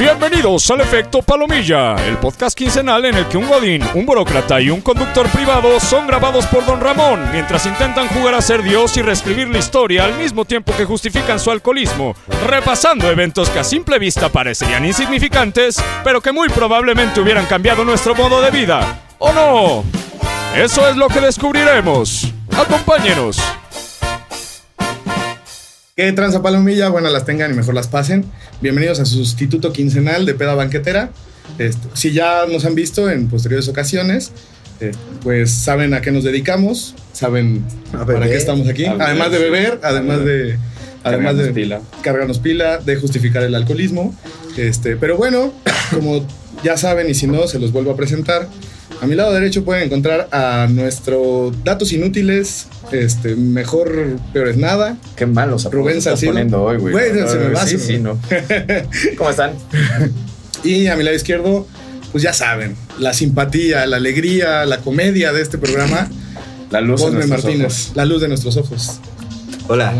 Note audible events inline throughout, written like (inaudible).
Bienvenidos al Efecto Palomilla, el podcast quincenal en el que un godín, un burócrata y un conductor privado son grabados por Don Ramón mientras intentan jugar a ser Dios y reescribir la historia al mismo tiempo que justifican su alcoholismo, repasando eventos que a simple vista parecerían insignificantes, pero que muy probablemente hubieran cambiado nuestro modo de vida. ¿O no? Eso es lo que descubriremos. Acompáñenos. Que tranza palomilla, bueno, las tengan y mejor las pasen. Bienvenidos a su sustituto quincenal de peda banquetera. Este, si ya nos han visto en posteriores ocasiones, eh, pues saben a qué nos dedicamos, saben para qué estamos aquí. Beber, además de beber, además de además Cargarnos de pila. cargarnos pila, de justificar el alcoholismo. Este, pero bueno, (coughs) como ya saben y si no se los vuelvo a presentar. A mi lado derecho pueden encontrar a nuestro datos inútiles, este, mejor peor es nada, Qué malos Rubén estás poniendo hoy, güey. Güey, se me va, Sí, sí, no. (laughs) ¿Cómo están? Y a mi lado izquierdo, pues ya saben, la simpatía, la alegría, la comedia de este programa, La luz Cosme nuestros Martínez, ojos. la luz de nuestros ojos. Hola.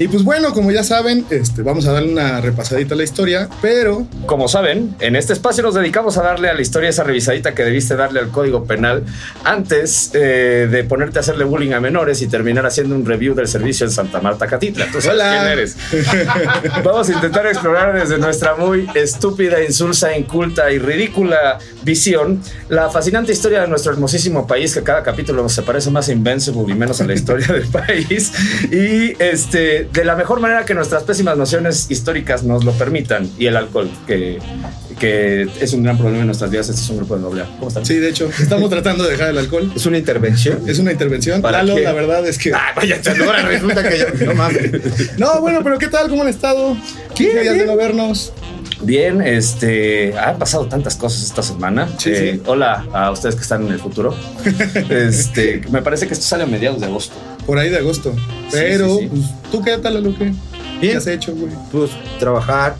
Y pues bueno, como ya saben, este, vamos a darle una repasadita a la historia, pero Como saben, en este espacio nos dedicamos a darle a la historia esa revisadita que debiste darle al código penal antes eh, de ponerte a hacerle bullying a menores y terminar haciendo un review del servicio en Santa Marta Catitla. ¿Tú sabes Hola. quién eres? (laughs) Vamos a intentar explorar desde nuestra muy estúpida, insulsa, inculta y ridícula visión la fascinante historia de nuestro hermosísimo país, que cada capítulo se parece más a Invincible y menos a la historia del país. Y este, de la mejor manera que nuestras pésimas nociones históricas nos lo permitan. Y el alcohol, que, que es un gran problema en nuestras vidas. Este es un grupo de noblea. ¿Cómo están? sí, de hecho, estamos tratando de dejar el alcohol. Es una intervención. Es una intervención. ¿Para Lalo, qué? la verdad es que... Ah, vaya, (laughs) Ahora resulta que yo. No mames. (laughs) No, bueno, pero ¿qué tal? ¿Cómo han estado? 15 días de no vernos. Bien, este, han pasado tantas cosas esta semana. Sí, Eh, sí. Hola a ustedes que están en el futuro. (laughs) Este, me parece que esto sale a mediados de agosto. Por ahí de agosto. Pero, sí, pues, ¿tú qué tal, Lalo? ¿Qué, ¿Qué has hecho, güey? Pues trabajar,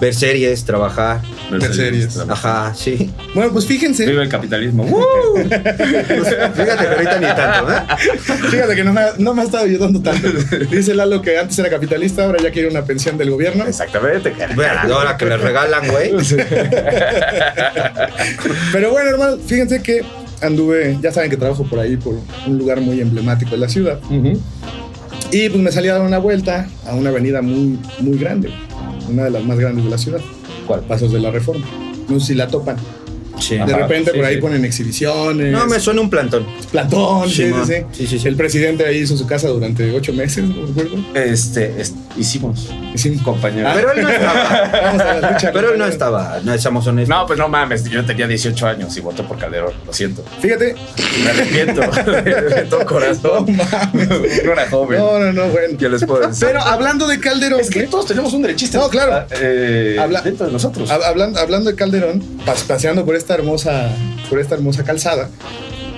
ver series, trabajar. Ver series. Ajá, sí. Bueno, pues fíjense. Vive el capitalismo. (laughs) Pues, fíjate que ahorita ni tanto, ¿eh? Fíjate que no me, ha- no me ha estado ayudando tanto. Dice Lalo que antes era capitalista, ahora ya quiere una pensión del gobierno. Exactamente. Bueno, ahora que les regalan, güey. Pero bueno, hermano, fíjense que anduve, ya saben que trabajo por ahí, por un lugar muy emblemático de la ciudad. Y pues me salí a dar una vuelta a una avenida muy, muy grande, una de las más grandes de la ciudad, ¿Cuál? Pasos de la Reforma. No sé si la topan. Sí. De Ajá, repente sí, por ahí sí. ponen exhibiciones. No, me suena un plantón. Platón, sí, Sí, sí, ma. sí. Sí, sí, sí. El presidente ahí hizo su casa durante ocho meses, no recuerdo. Este, es- hicimos, sí, compañero. Pero él no estaba. (laughs) lucha. Pero él no estaba, no seamos honestos. No, pues no mames, yo tenía 18 años y voté por Calderón, lo siento. Fíjate, Me arrepiento, (laughs) de todo no corazón. mames. No era joven. No, no, no, bueno. ¿Qué les puedo decir? Pero hablando de Calderón, Es que güey, todos tenemos un derechista. No, claro. Ah, eh, Habla- dentro de nosotros. hab- hablando, hablando de Calderón, pas- paseando por esta hermosa, por esta hermosa calzada,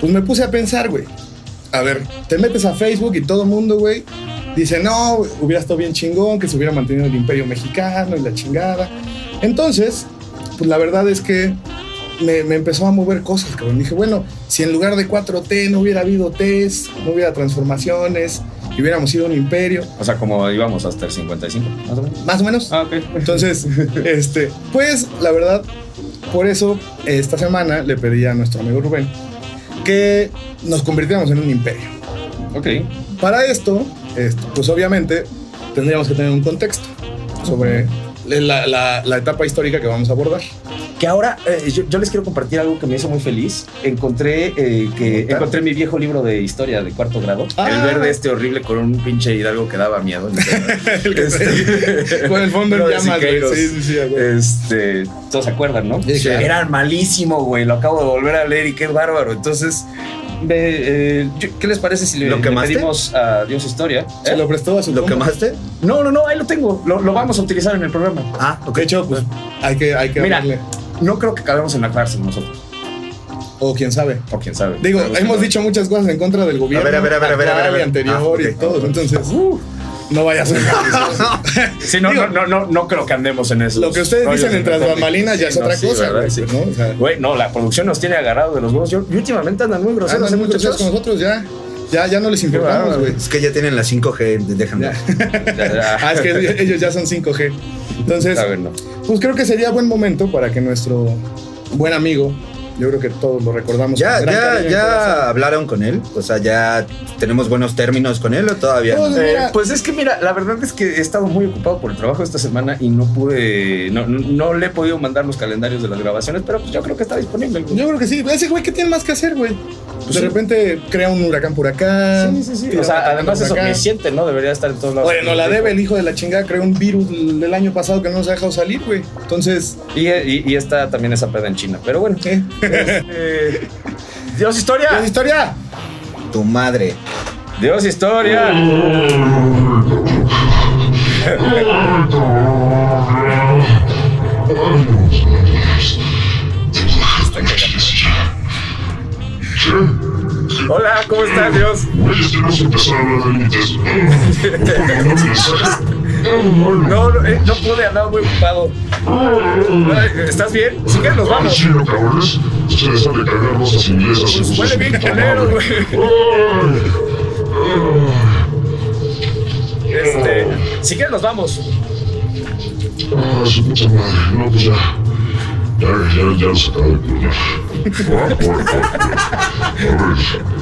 pues me puse a pensar, güey. A ver, te metes a Facebook y todo el mundo, güey, dice, no, hubiera estado bien chingón que se hubiera mantenido el imperio mexicano y la chingada. Entonces, pues la verdad es que me, me empezó a mover cosas, cabrón. Dije, bueno, si en lugar de 4T no hubiera habido T's, no hubiera transformaciones, y hubiéramos sido un imperio, O sea, como íbamos hasta el 55, más o menos. más o menos. Ah, ok. Entonces, (laughs) este, pues la verdad, por eso esta semana le pedí a nuestro amigo Rubén que nos convirtiéramos en un imperio. Ok. Para esto, pues obviamente tendríamos que tener un contexto sobre la, la- la etapa histórica que vamos a abordar. Que ahora eh, yo, yo les quiero compartir algo que me hizo muy feliz. Encontré eh, que encontré mi viejo libro de historia de cuarto grado. Ah. El verde este horrible con un pinche hidalgo que daba miedo. (laughs) El que Este- (laughs) Con el fondo en llamas. Sí, sí, sí, güey. Este, todos se acuerdan, ¿no? Sí, claro. Era malísimo, güey. Lo acabo de volver a leer y qué bárbaro. Entonces, eh, ¿qué les parece si le, ¿Lo le pedimos a Dios Historia? Se ¿Eh? lo prestó a su ¿Lo quemaste? No, no, no, ahí lo tengo. Lo, lo vamos a utilizar en el programa. Ah, ok. De hecho, pues hay que, hay que Mira. hablarle. No creo que acabemos en la cárcel nosotros. O quién sabe. O quién sabe. Digo, Pero hemos sí, dicho muchas cosas en contra del gobierno. A ver, a ver, a ver, a ver, a ver, a ver. anterior Ah, ok. y todo. Entonces, uh, no vaya a ser. (laughs) Sí, no, Digo- no, no, no, no creo que andemos en eso. Lo que ustedes dicen en tras bambalinas ya es otra cosa, güey, Sí. pues, ¿no? O sea, Güey, no, la producción nos tiene agarrado de los huevos. Yo, y últimamente andan muy groseros. andan muy muchos groseros con nosotros ya. Ya, ya no les importamos, güey. Es que ya tienen la 5G, déjame. (laughs) Ah, es que ellos ya son 5G. Entonces, A ver, no. pues creo que sería buen momento para que nuestro buen amigo, yo creo que todos lo recordamos. ¿Ya, ya, ya hablaron con él? O sea, ¿ya tenemos buenos términos con él o todavía? Todos, no? Eh, pues es que mira, la verdad es que he estado muy ocupado por el trabajo esta semana y no pude, no, no, no le he podido mandar los calendarios de las grabaciones, pero pues yo creo que está disponible. güey. Yo creo que sí. Ese güey, ¿qué tiene más que hacer, güey? Pues de sí. repente crea un huracán por acá. Sí, sí, sí. O sea, además es omnisciente, ¿no? Debería estar en todos lados. Oye, no la debe el hijo de la chingada, creó un virus del año pasado que no nos ha dejado salir, güey. Entonces, Y, y, y está también esa peda en China. Pero bueno. ¿eh? Eh, Dios historia. ¿Qué historia? Tu madre. Dios historia. (laughs) Hola, ¿cómo estás, Dios? Güeyes, tenemos que empezar a hablar de límites. No, no, eh, no pude, andaba muy ocupado. ¿Estás bien? Si quieres nos vamos. sí, no, cabrones. De rosas inglesas. Pues de huele bien güey. Este, si quieres nos vamos. ah, su puta madre. No, pues ya. Ya, ya, ya de. A ver.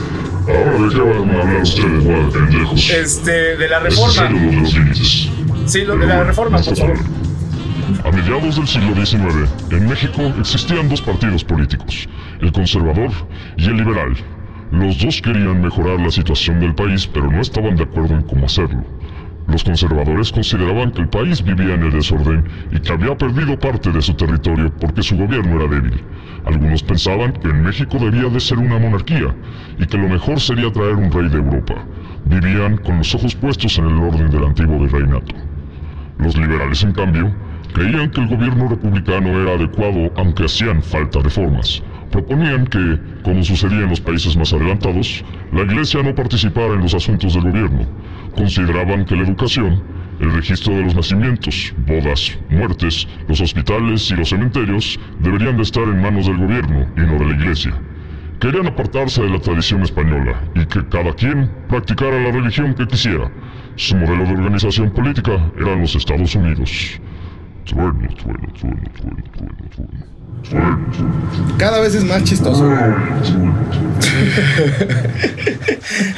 Ahora, ¿de qué van a hablar ustedes, madre pendejos? Este, de la reforma. cero de los límites. Sí, lo de la reforma, por favor. A mediados del siglo XIX, en México existían dos partidos políticos, el conservador y el liberal. Los dos querían mejorar la situación del país, pero no estaban de acuerdo en cómo hacerlo. Los conservadores consideraban que el país vivía en el desorden y que había perdido parte de su territorio porque su gobierno era débil. Algunos pensaban que en México debía de ser una monarquía y que lo mejor sería traer un rey de Europa. Vivían con los ojos puestos en el orden del antiguo virreinato. Los liberales, en cambio, creían que el gobierno republicano era adecuado aunque hacían falta reformas. Proponían que, como sucedía en los países más adelantados, la iglesia no participara en los asuntos del gobierno. Consideraban que la educación, el registro de los nacimientos, bodas, muertes, los hospitales y los cementerios deberían de estar en manos del gobierno y no de la iglesia. Querían apartarse de la tradición española y que cada quien practicara la religión que quisiera. Su modelo de organización política eran los Estados Unidos. Trueno, trueno, trueno, trueno, trueno, trueno. Trueno, trueno. Cada vez es más chistoso.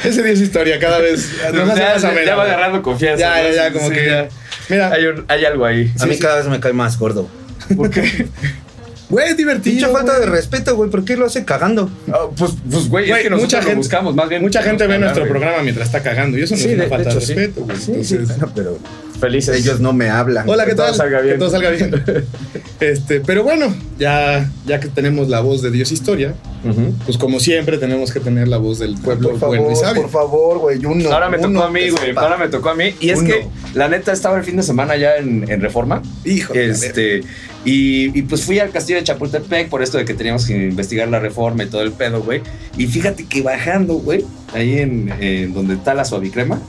Ese día es historia, cada vez. hace Ya, va agarrando confianza. Ya, ¿no? ya, ya, como sí, que. ya. Mira, Hay, un- hay algo ahí. A mí cada vez me cae más gordo. ¿Por qué? güey, es divertido. Mucha falta güey. de respeto, güey. ¿Por qué lo hace cagando? Ah, pues, pues, güey, es que nosotros mucha lo gente- buscamos. Más bien, Mucha gente ve nuestro güey. programa mientras está cagando y eso no Sí, es una de- de falta de, hecho, respeto, güey. Sí, sí, pero Felices. ellos no me hablan. Hola, ¿qué Que todo tal? salga bien. Que todo salga bien. (laughs) Este, pero bueno, ya, ya que tenemos la voz de Dios Historia, pues como siempre tenemos que tener la voz del pueblo Por bueno y sabio. por favor, güey. Uno. Ahora me tocó a mí, güey. Ahora me tocó a mí. Y es Uno. que, la neta, estaba el fin de semana ya en, en Reforma. Hijo Este, y, y pues fui al castillo de Chapultepec por esto de que teníamos que investigar la reforma y todo el pedo, güey. Y fíjate que bajando, güey, ahí en, en donde está la suavicrema,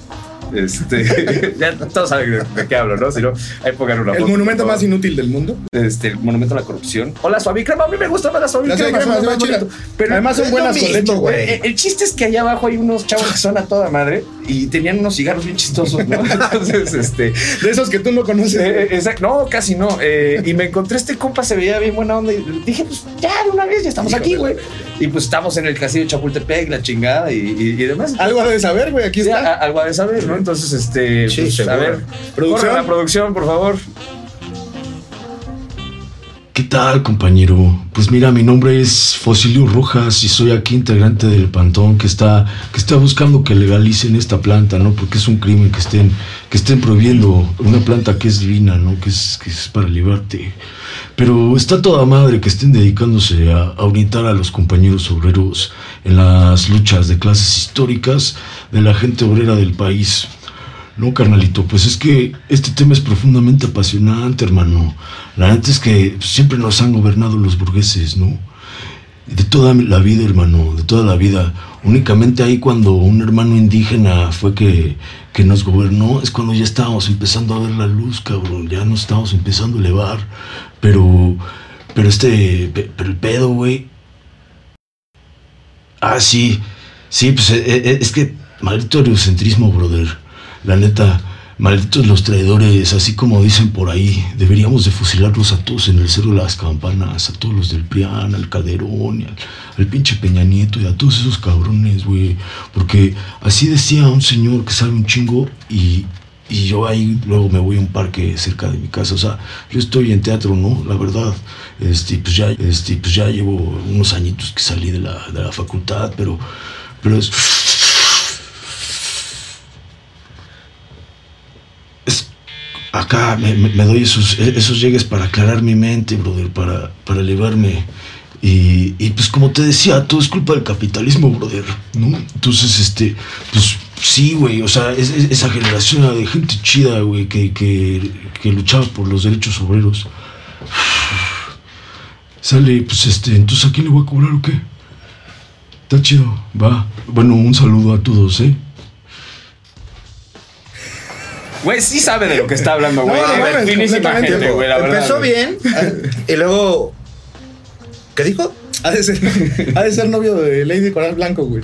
este, (laughs) ya todos saben de, qué hablo, ¿no? Si no, ahí pongan una El foto, monumento más inútil del mundo. Este, el monumento a la corrupción. O la suavicrema, a mí me gusta más la suavicrema. La chida. Pero Además son buenas con leche, güey. güey. el, el chiste es que allá abajo hay unos chavos que son a toda madre y tenían unos cigarros bien chistosos, ¿no? (laughs) Entonces, este, De esos que tú no conoces. eh, eh, exacto, no, casi no. Eh, y me encontré este compa, se veía bien buena onda. Y dije, pues ya, de una vez, ya estamos aquí, güey. Y pues estamos en el castillo de Chapultepec, la chingada y, y- y demás. Algo de saber, güey. Aquí Sí, a- está. algo ha de saber, ¿no? Entonces, este, Sí, pues, a seguro. ver, Producción. corre la producción, por favor. ¿Qué tal, compañero? Pues mira, mi nombre es Fosilio Rojas y soy aquí integrante del Pantón que está, que está buscando que legalicen esta planta, ¿no? Porque es un crimen que estén, que estén prohibiendo una planta que es divina, ¿no? Que es, que es para librarte. Pero está toda madre que estén dedicándose a, orientar a los compañeros obreros en las luchas de clases históricas de la gente obrera del país. No, carnalito, pues es que este tema es profundamente apasionante, hermano. La neta es que siempre nos han gobernado los burgueses, ¿no? De toda la vida, hermano, de toda la vida. Únicamente ahí cuando un hermano indígena fue que, que nos gobernó, es cuando ya estábamos empezando a ver la luz, cabrón. Ya nos estábamos empezando a elevar. Pero, pero este, pe- pero el pedo, güey. Ah, sí. Sí, pues eh, eh, es que maldito eurocentrismo, brother. La neta, malditos los traidores, así como dicen por ahí. Deberíamos de fusilarlos a todos en el Cerro de las Campanas, a todos los del PRIAN, al Calderón, al, al pinche Peña Nieto y a todos esos cabrones, güey. Porque así decía un señor que sabe un chingo y, y yo ahí luego me voy a un parque cerca de mi casa. O sea, yo estoy en teatro, ¿no? La verdad. Este, pues ya, este, pues ya llevo unos añitos que salí de la, de la facultad, pero, pero es- acá me, doy esos, esos llegues para aclarar mi mente, brother, para, para elevarme. Y, pues como te decía, todo es culpa del capitalismo, brother, ¿no? Entonces, este, pues sí, güey, o sea, es- es- esa generación de gente chida, güey, que, que, que luchaba por los derechos obreros. Sale, pues este, entonces ¿a quién le voy a cobrar o qué? Está chido, va. Bueno, un saludo a todos, ¿eh? Güey, sí sabe de lo que está hablando, güey. No, no Finísima completamente, gente, güey, la verdad. Empezó güey. bien y luego. ¿Qué dijo? Ha de ser, ha de ser novio de Lady Coral Blanco, güey.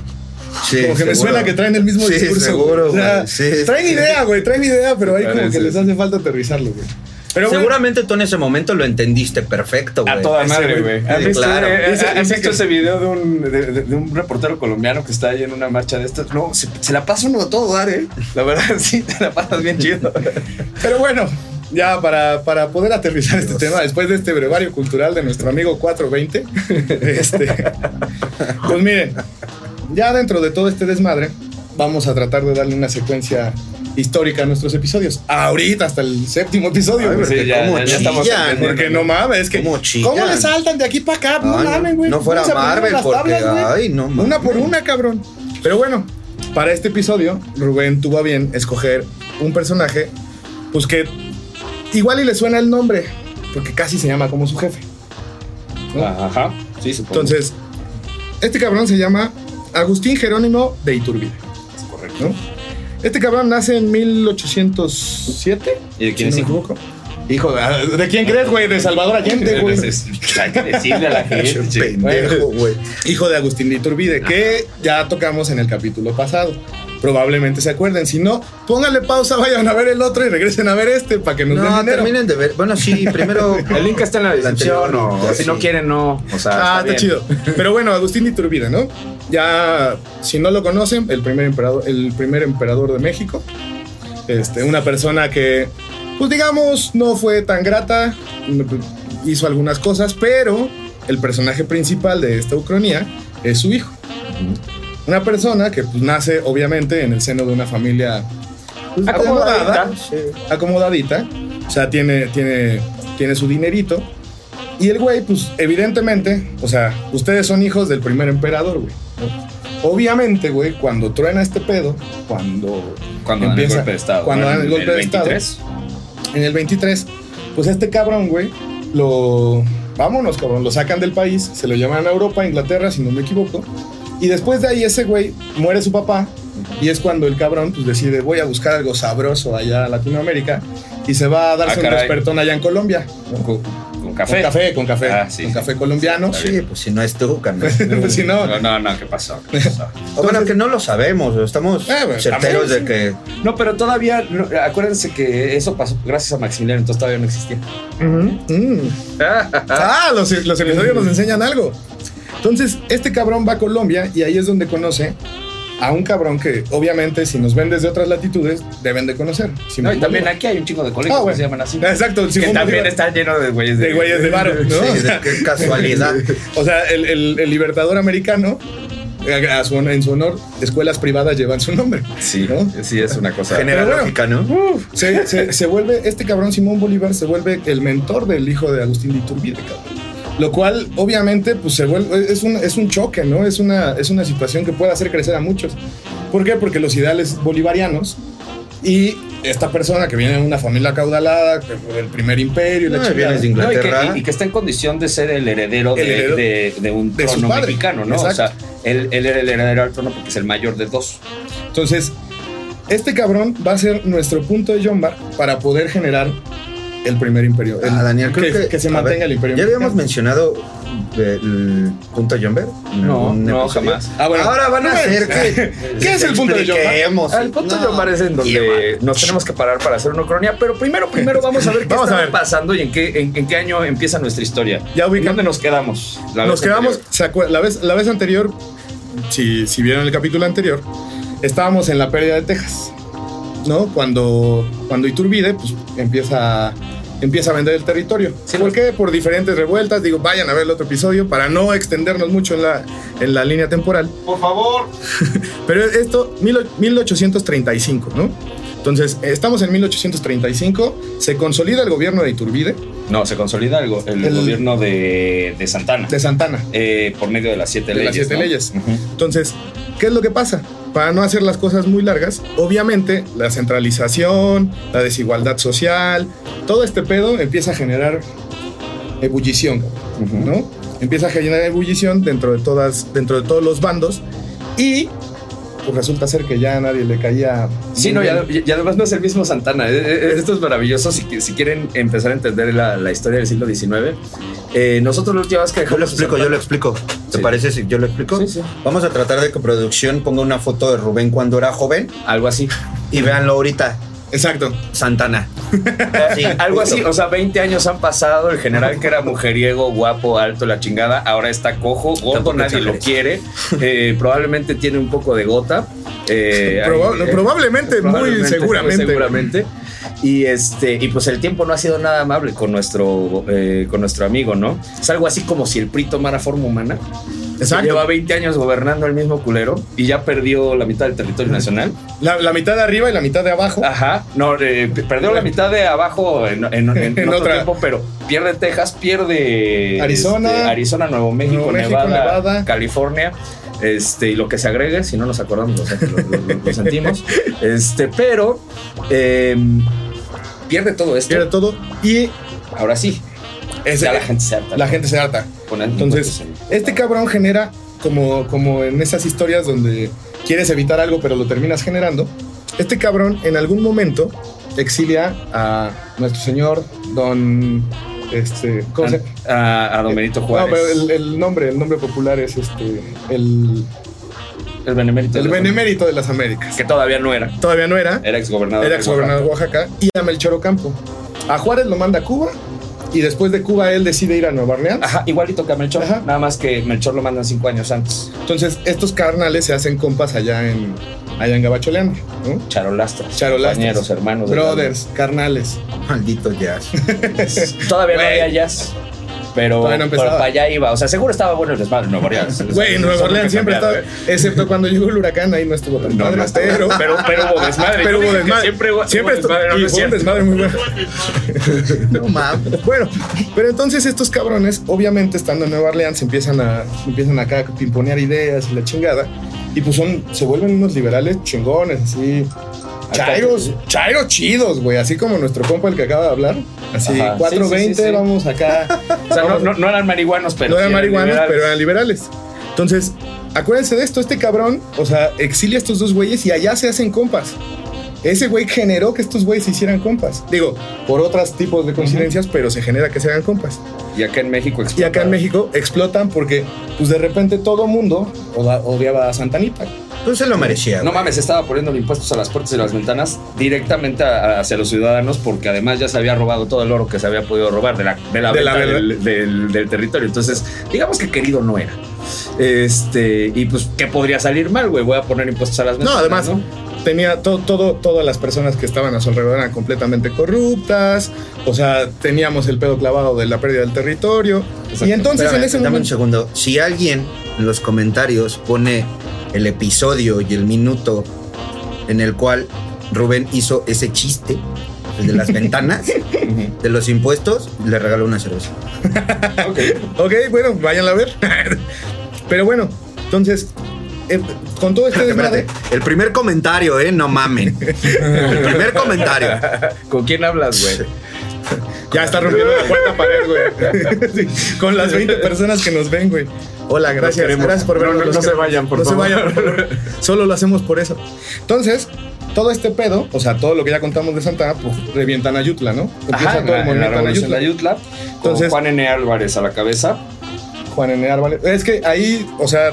Sí, como que me suena que traen el mismo Sí, discurso. seguro, güey. O sea, güey. Sí, traen sí. idea, güey, traen idea, pero ahí como que les hace falta aterrizarlo, güey. Pero bueno, Seguramente tú en ese momento lo entendiste perfecto, güey. A toda madre, güey. güey. ¿Han Sí, visto, claro. eh, Dice- ¿han dice visto ese video de un, de, de- de un reportero colombiano que está ahí en una marcha de estas? No, se, se la pasa uno a todo dar, ¿eh? La verdad, (laughs) sí, te la pasas bien chido. pero bueno, ya para, para poder aterrizar este tema, después de este brevario cultural de nuestro amigo 420, (laughs) este, pues miren, ya dentro de todo este desmadre, vamos a tratar de darle una secuencia histórica a nuestros episodios. Ahorita, hasta el séptimo episodio, Ay, porque Sí, ya- cómo ya- chillan. Porque no mames, es que. ¿Cómo? ¿Cómo le saltan de aquí para acá? No Ay, no. mames, güey. No fuera ¿Cómo se aprendieron Marvel, porque, ay, no mames. Una por una, cabrón. Pero bueno, para este episodio, Rubén tuvo a bien escoger un personaje, pues que igual y le suena el nombre, porque casi se llama como su jefe. ¿no? Ajá, sí, supongo. Entonces, este cabrón se llama Agustín Jerónimo de Iturbide. Es correcto. ¿no? Este cabrón nace en 1807. ¿Y de quién si es no me equivoco. Hijo, de- ¿de quién crees, güey? De Salvador Allende, güey. Es- es- Hay que decirle a la gente. Pendejo, güey. Hijo de Agustín de Iturbide, que ya tocamos en el capítulo pasado. Probablemente se acuerden. Si no, pónganle pausa, vayan a ver el otro y regresen a ver este para que nos den No, dinero. terminen de ver. Bueno, sí, primero. (laughs) El link está en la descripción o ya si sí. no quieren, no. O sea, Ah, está bien. chido. Pero bueno, Agustín de Iturbide, ¿no? Ya, si no lo conocen, el primer emperador, el primer emperador de México. Este, una persona que, pues digamos, no fue tan grata, hizo algunas cosas, pero el personaje principal de esta ucronía es su hijo. Una persona que pues, nace, obviamente, en el seno de una familia pues, acomodada, Acomodadita. acomodadita. O sea, tiene, tiene, tiene su dinerito. Y el güey, pues, evidentemente, o sea, ustedes son hijos del primer emperador, güey. ¿no? Obviamente, güey, cuando truena este pedo, cuando Cuando dan el Empieza- golpe de estado. cuando ¿no? dan el golpe de estado. 23. en el 23, pues este cabrón, güey, lo. Vámonos, cabrón, lo sacan del país, se lo llevan a Europa, a Inglaterra, si no me equivoco. Y después de ahí, ese güey muere su papá. Y es cuando el cabrón pues, decide: Voy a buscar algo sabroso allá a Latinoamérica. Y se va a darse Ah, un despertón allá en Colombia. ¿no? Con, café. Con café, con café. Ah, sí, con sí. café colombiano. Sí, pues si no es tú, carnal. Pues, (laughs) si no, No, no, no, ¿qué pasó? ¿Qué pasó? (laughs) Bueno, que no lo sabemos, estamos Eh, bueno, certeros también, de que. No, pero todavía, no, acuérdense que eso pasó gracias a Maximiliano, entonces todavía no existía. Mm. Ah, los, los episodios nos enseñan algo. Entonces, este cabrón va a Colombia y ahí es donde conoce a un cabrón que, obviamente, si nos ven desde otras latitudes, deben de conocer. No, y también aquí hay un chingo de colegios Ah, que se llaman así. Exacto, Que también Bolívar. está lleno de güeyes de, de güeyes de varo, ¿no? Sí, de qué (laughs) casualidad. O sea, el, el- el libertador americano, eh, a su- en su honor, escuelas privadas llevan su nombre. Sí, ¿no? sí, es una cosa. Genera Pero bueno. ¿no? Se, se- se vuelve, este cabrón Simón Bolívar se vuelve el mentor del hijo de Agustín de Iturbide, cabrón. Lo cual, obviamente, pues se vuelve, es un, es un choque, ¿no? Es una, es una situación que puede hacer crecer a muchos. ¿Por qué? Porque los ideales bolivarianos y esta persona que viene de una familia caudalada, que fue del primer imperio y la vienes de No, y, Inglaterra. que, y- y que está en condición de ser el heredero, El de, heredero de- de un de trono mexicano, ¿no? O Exacto. sea, él, él era el heredero al trono porque es el mayor de dos. Entonces, este cabrón va a ser nuestro punto de Jomba para poder generar el primer imperio. El- Ah, Daniel, creo que, que se mantenga ver, el imperio. Ya habíamos mexicano. mencionado el punto Jumper. No, no, episodio? jamás. Ah, bueno. Ahora van a hacer que. ¿Qué es el punto de Jumper? Al punto No, parece en donde nos tenemos que parar para hacer una cronía, pero primero, primero vamos a ver qué (laughs) está pasando y en qué, en, en qué año empieza nuestra historia. Ya ubican- ¿Dónde nos quedamos? la Nos vez quedamos, anterior? ¿se acuer- la, vez, la vez anterior, si, si vieron el capítulo anterior, estábamos en la pérdida de Texas, ¿no? Cuando, cuando Iturbide pues, empieza, empieza a vender el territorio. Sí, ¿Por qué? Por diferentes revueltas. Digo, vayan a ver el otro episodio para no extendernos mucho en la, en la línea temporal. Por favor. (laughs) Pero esto, mil o- 1835, ¿no? Entonces, estamos en 1835, se consolida el gobierno de Iturbide, No, se consolida el, go- el El- gobierno de, de Santana. de Santana. eh, por medio de las siete De leyes. las siete ¿no? leyes. Entonces, ¿qué es lo que pasa? Para no hacer las cosas muy largas, obviamente la centralización, la desigualdad social, todo este pedo empieza a generar ebullición, ¿no? Empieza a generar ebullición dentro de todas, dentro de todos los bandos y pues resulta ser que ya a nadie le caía. Sí, no, y, ade- y además no es el mismo Santana. Eh, eh, Esto es maravilloso. Si, si quieren empezar a entender la, la historia del siglo XIX, eh, nosotros la última vez que Yo lo dejamos explico, yo lo explico. ¿Te Sí. parece si yo lo explico? Sí, sí. Vamos a tratar de que producción ponga una foto de Rubén cuando era joven Algo así. y véanlo ahorita. Exacto. Santana. Sí, Algo así, o sea, 20 años han pasado, el general que era mujeriego, guapo, alto, la chingada, ahora está cojo, gordo, nadie lo quiere, eh, probablemente tiene un poco de gota. eh, Proba- ahí, eh, probablemente, muy seguramente. muy seguramente. Y este, y pues el tiempo no ha sido nada amable con nuestro, eh, con nuestro amigo, ¿no? Es algo así como si el PRI tomara forma humana. Exacto. Lleva 20 años gobernando el mismo culero y ya perdió la mitad del territorio nacional. La, la mitad de arriba y la mitad de abajo. Ajá, no, eh, perdió la mitad de abajo en, en- en- en (laughs) En otro otra. tiempo, pero pierde Texas, pierde Arizona, este, Arizona, Nuevo México, Nuevo México, Nevada, Nevada. California. Este, y lo que se agregue, si no nos acordamos, lo, lo- lo- lo sentimos. (laughs) Este, pero eh, pierde todo esto. Pierde todo y Ahora sí, ese- ya la gente se harta. la gente se harta. Poner Entonces, este cabrón genera como, como en esas historias donde quieres evitar algo pero lo terminas generando. Este cabrón en algún momento exilia a nuestro señor don este ¿cómo se a, a Don Benito No, Juárez. pero el, el nombre, el nombre popular es este el, el benemérito. el de benemérito de las Américas. Que todavía no era. Todavía no era, Era exgobernador. era exgobernador de Oaxaca y a Melchor Ocampo. A Juárez lo manda a Cuba y después de Cuba él decide ir a Nueva Orleans. Ajá, igualito que a Melchor. Ajá. Nada más que Melchor lo mandan cinco años antes. Entonces, estos carnales se hacen compas allá en allá en ¿no? Charolastras. Charolastras. Compañeros, hermanos. Brothers, carnales. Maldito jazz. (laughs) Todavía no había jazz. Pero, no pero para allá iba. O sea, seguro estaba bueno el desmadre en Nueva Orleans. (laughs) Güey, en Nueva Orleans siempre estaba, excepto (laughs) cuando llegó el huracán, ahí no estuvo tan No, padre, no pero, (laughs) pero, pero hubo desmadre. pero hubo desmadre. Siempre hubo, siempre hubo estuvo, desmadre, no, y un cierto. desmadre muy bueno. No mames. Bueno, pero entonces estos cabrones, obviamente estando en Nueva Orleans, empiezan a, empiezan acá a pimponear ideas y la chingada. Y pues son, se vuelven unos liberales chingones, así. Chairos, chairos chidos, güey. Así como nuestro compa el que acaba de hablar. Así, Ajá, 420, sí, sí, sí, sí. vamos acá. (laughs) O sea, no, vamos- no, no eran marihuanos, pero. no eran marihuanos, liberales. pero eran liberales. Entonces, acuérdense de esto, este cabrón, o sea, exilia a estos dos güeyes y allá se hacen compas. Ese güey generó que estos güeyes se hicieran compas. Digo, por otros tipos de coincidencias, pero se genera que se hagan compas. Y acá en México Y acá en México explotan porque, pues de repente todo mundo odiaba a Santanita. Tú se lo merecía. No güey. mames, estaba poniendo impuestos a las puertas y las ventanas directamente a- hacia los ciudadanos porque además ya se había robado todo el oro que se había podido robar de la, de la De la del, del- del territorio. Entonces, digamos que querido no era. Este, y pues, ¿qué podría salir mal, güey? Voy a poner impuestos a las No, ventanas. además, tenía todo, todo, todas las personas que estaban a su alrededor eran completamente corruptas. O sea, teníamos el pedo clavado de la pérdida del territorio. Y entonces Espérame, en ese dame un segundo. Si alguien en los comentarios pone el episodio y el minuto en el cual Rubén hizo ese chiste, el de las (laughs) ventanas, de los impuestos, le regaló una cerveza. Ok. (laughs) Ok, bueno, váyanla a ver. (laughs) Pero bueno, entonces, eh, con todo este desmadre, Espérate, el primer comentario, ¿eh? No mamen. El primer comentario. (laughs) ¿Con quién hablas, güey? Ya está rompiendo la cuarta pared, güey. (laughs) Sí, con las 20 personas que nos ven, güey. Hola, gracias. Gracias por No, vernos. no, no se vayan, por no favor. se vayan, por favor. Solo lo hacemos por eso. Entonces, todo este pedo, o sea, todo lo que ya contamos de Santana, pues revientan a Yutla, ¿no? Empieza Ajá, todo el en la, en la movimiento. Ayutla, con Entonces- Juan N. Álvarez a la cabeza. Juan N. Álvarez. Es que ahí, o sea,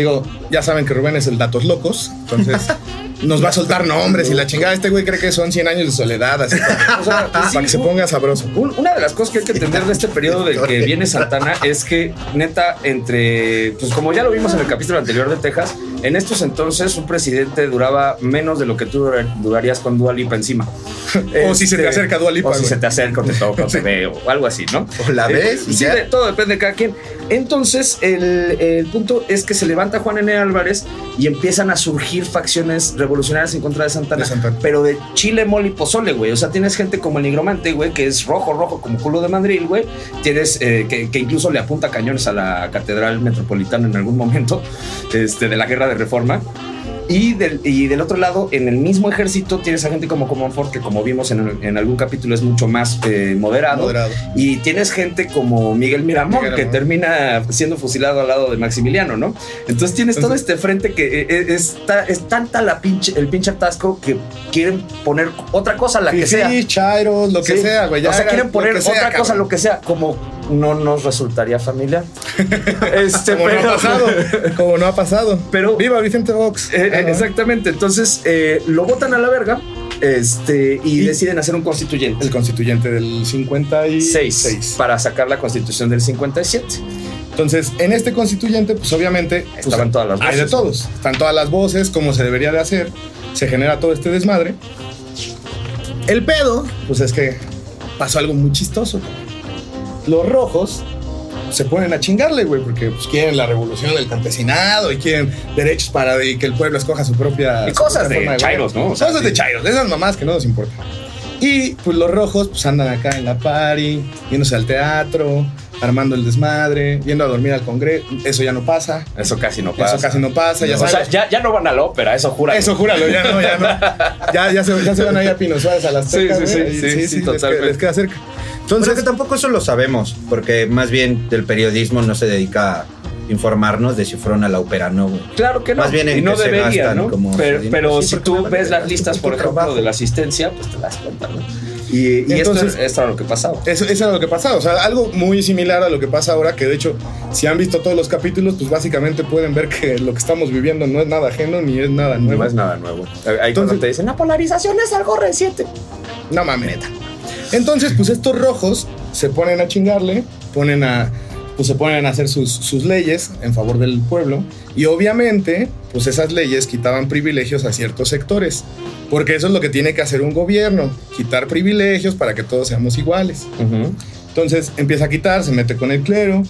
digo, ya saben que Rubén es el datos locos, entonces (laughs) nos va a soltar nombres y la chingada. Este güey cree que son 100 años de soledad, así para, O sea, (laughs) para sí, que se ponga sabroso. Un- Una de las cosas que hay que entender de este periodo del que viene Santana es que, neta, entre, pues como ya lo vimos en el capítulo anterior de Texas, en estos entonces un presidente duraba menos de lo que tú dura- durarías con Dua Lipa encima. (laughs) O si se te acerca Dua Lipa, O si se te acerca (laughs) o te toca o te ve o algo así, ¿no? O la ves y sí, de- todo depende de cada quien. Entonces, el, el punto es que se levanta Juan N. Álvarez y empiezan a surgir facciones revolucionarias en contra de Santana. De Santana. Pero de chile, mole y pozole, güey. O sea, tienes gente como el nigromante, güey, que es rojo, rojo como culo de mandril, güey. Tienes eh, que, que incluso le apunta cañones a la catedral metropolitana en algún momento este, de la guerra de reforma. Y del, y del otro lado, en el mismo ejército, tienes a gente como Comonfort, que como vimos en, en algún capítulo es mucho más eh, moderado. Moderado. Y tienes gente como Miguel Miramón, Miguel que termina siendo fusilado al lado de Maximiliano, ¿no? Entonces tienes todo este frente que eh, eh, está, es tanta la pinche, el pinche atasco que quieren poner otra cosa, la que Sí, sea. chairos, lo que Sí. sea, güey. o sea, quieren poner sea, otra cosa, cabrón. lo que sea, como no nos resultaría familiar. (laughs) este, Como no ha pasado. (laughs) Como no ha pasado. Pero- Viva Vicente Vox. Eh, Ah. Exactamente. Entonces eh, lo botan a la verga este, y, Y- deciden hacer un constituyente. El constituyente del 56. 6 para sacar la constitución del 57. Entonces, en este constituyente, pues obviamente pues, Estaban todas las Hay de voces. todos. Están todas las voces, como se debería de hacer. Se genera todo este desmadre. El pedo, pues es que pasó algo muy chistoso. Los rojos se ponen a chingarle, güey, porque pues, quieren la revolución del campesinado y quieren derechos para y que el pueblo escoja su propia. Y su cosas propia de forma chairos, gobierno. ¿no? O sea, cosas sí. de chairos, de esas mamás que no nos importan. Y pues los rojos pues andan acá en la party, yéndose al teatro, armando el desmadre, yendo a dormir al congreso. Eso ya no pasa. Eso casi no pasa. Eso casi no pasa, ya o sea, sabes. ya, ya no van a la ópera, eso jura. Eso júralo, ya no, ya no. (laughs) Ya, ya, se, ya se van a ir a Pino Suárez a las Sí, tecas, sí, sí, sí, sí, les, queda, totalmente. les queda cerca. Entonces, Entonces, que tampoco eso lo sabemos, porque más bien el periodismo no se dedica a informarnos de si fueron a la ópera, no. Claro que no. Más bien en y no que se debería, gastan ¿no? como pero pero Sí, si porque tú ves las listas, por ejemplo, trabajo. de la asistencia, pues te das cuenta, ¿no? Y, y Entonces- esto, esto era lo que pasaba. eso, eso era lo que pasaba. O sea, algo muy similar a lo que pasa ahora, que de hecho, si han visto todos los capítulos, pues básicamente pueden ver que lo que estamos viviendo no es nada ajeno ni es nada nuevo. No es nada nuevo. Ahí cuando Entonces- te dicen, la polarización es algo reciente. No mames. (laughs) Entonces, pues estos rojos se ponen a chingarle, ponen a, pues se ponen a hacer sus, sus leyes en favor del pueblo y obviamente, pues esas leyes quitaban privilegios a ciertos sectores, porque eso es lo que tiene que hacer un gobierno, quitar privilegios para que todos seamos iguales. Entonces empieza a quitar, se mete con el clero,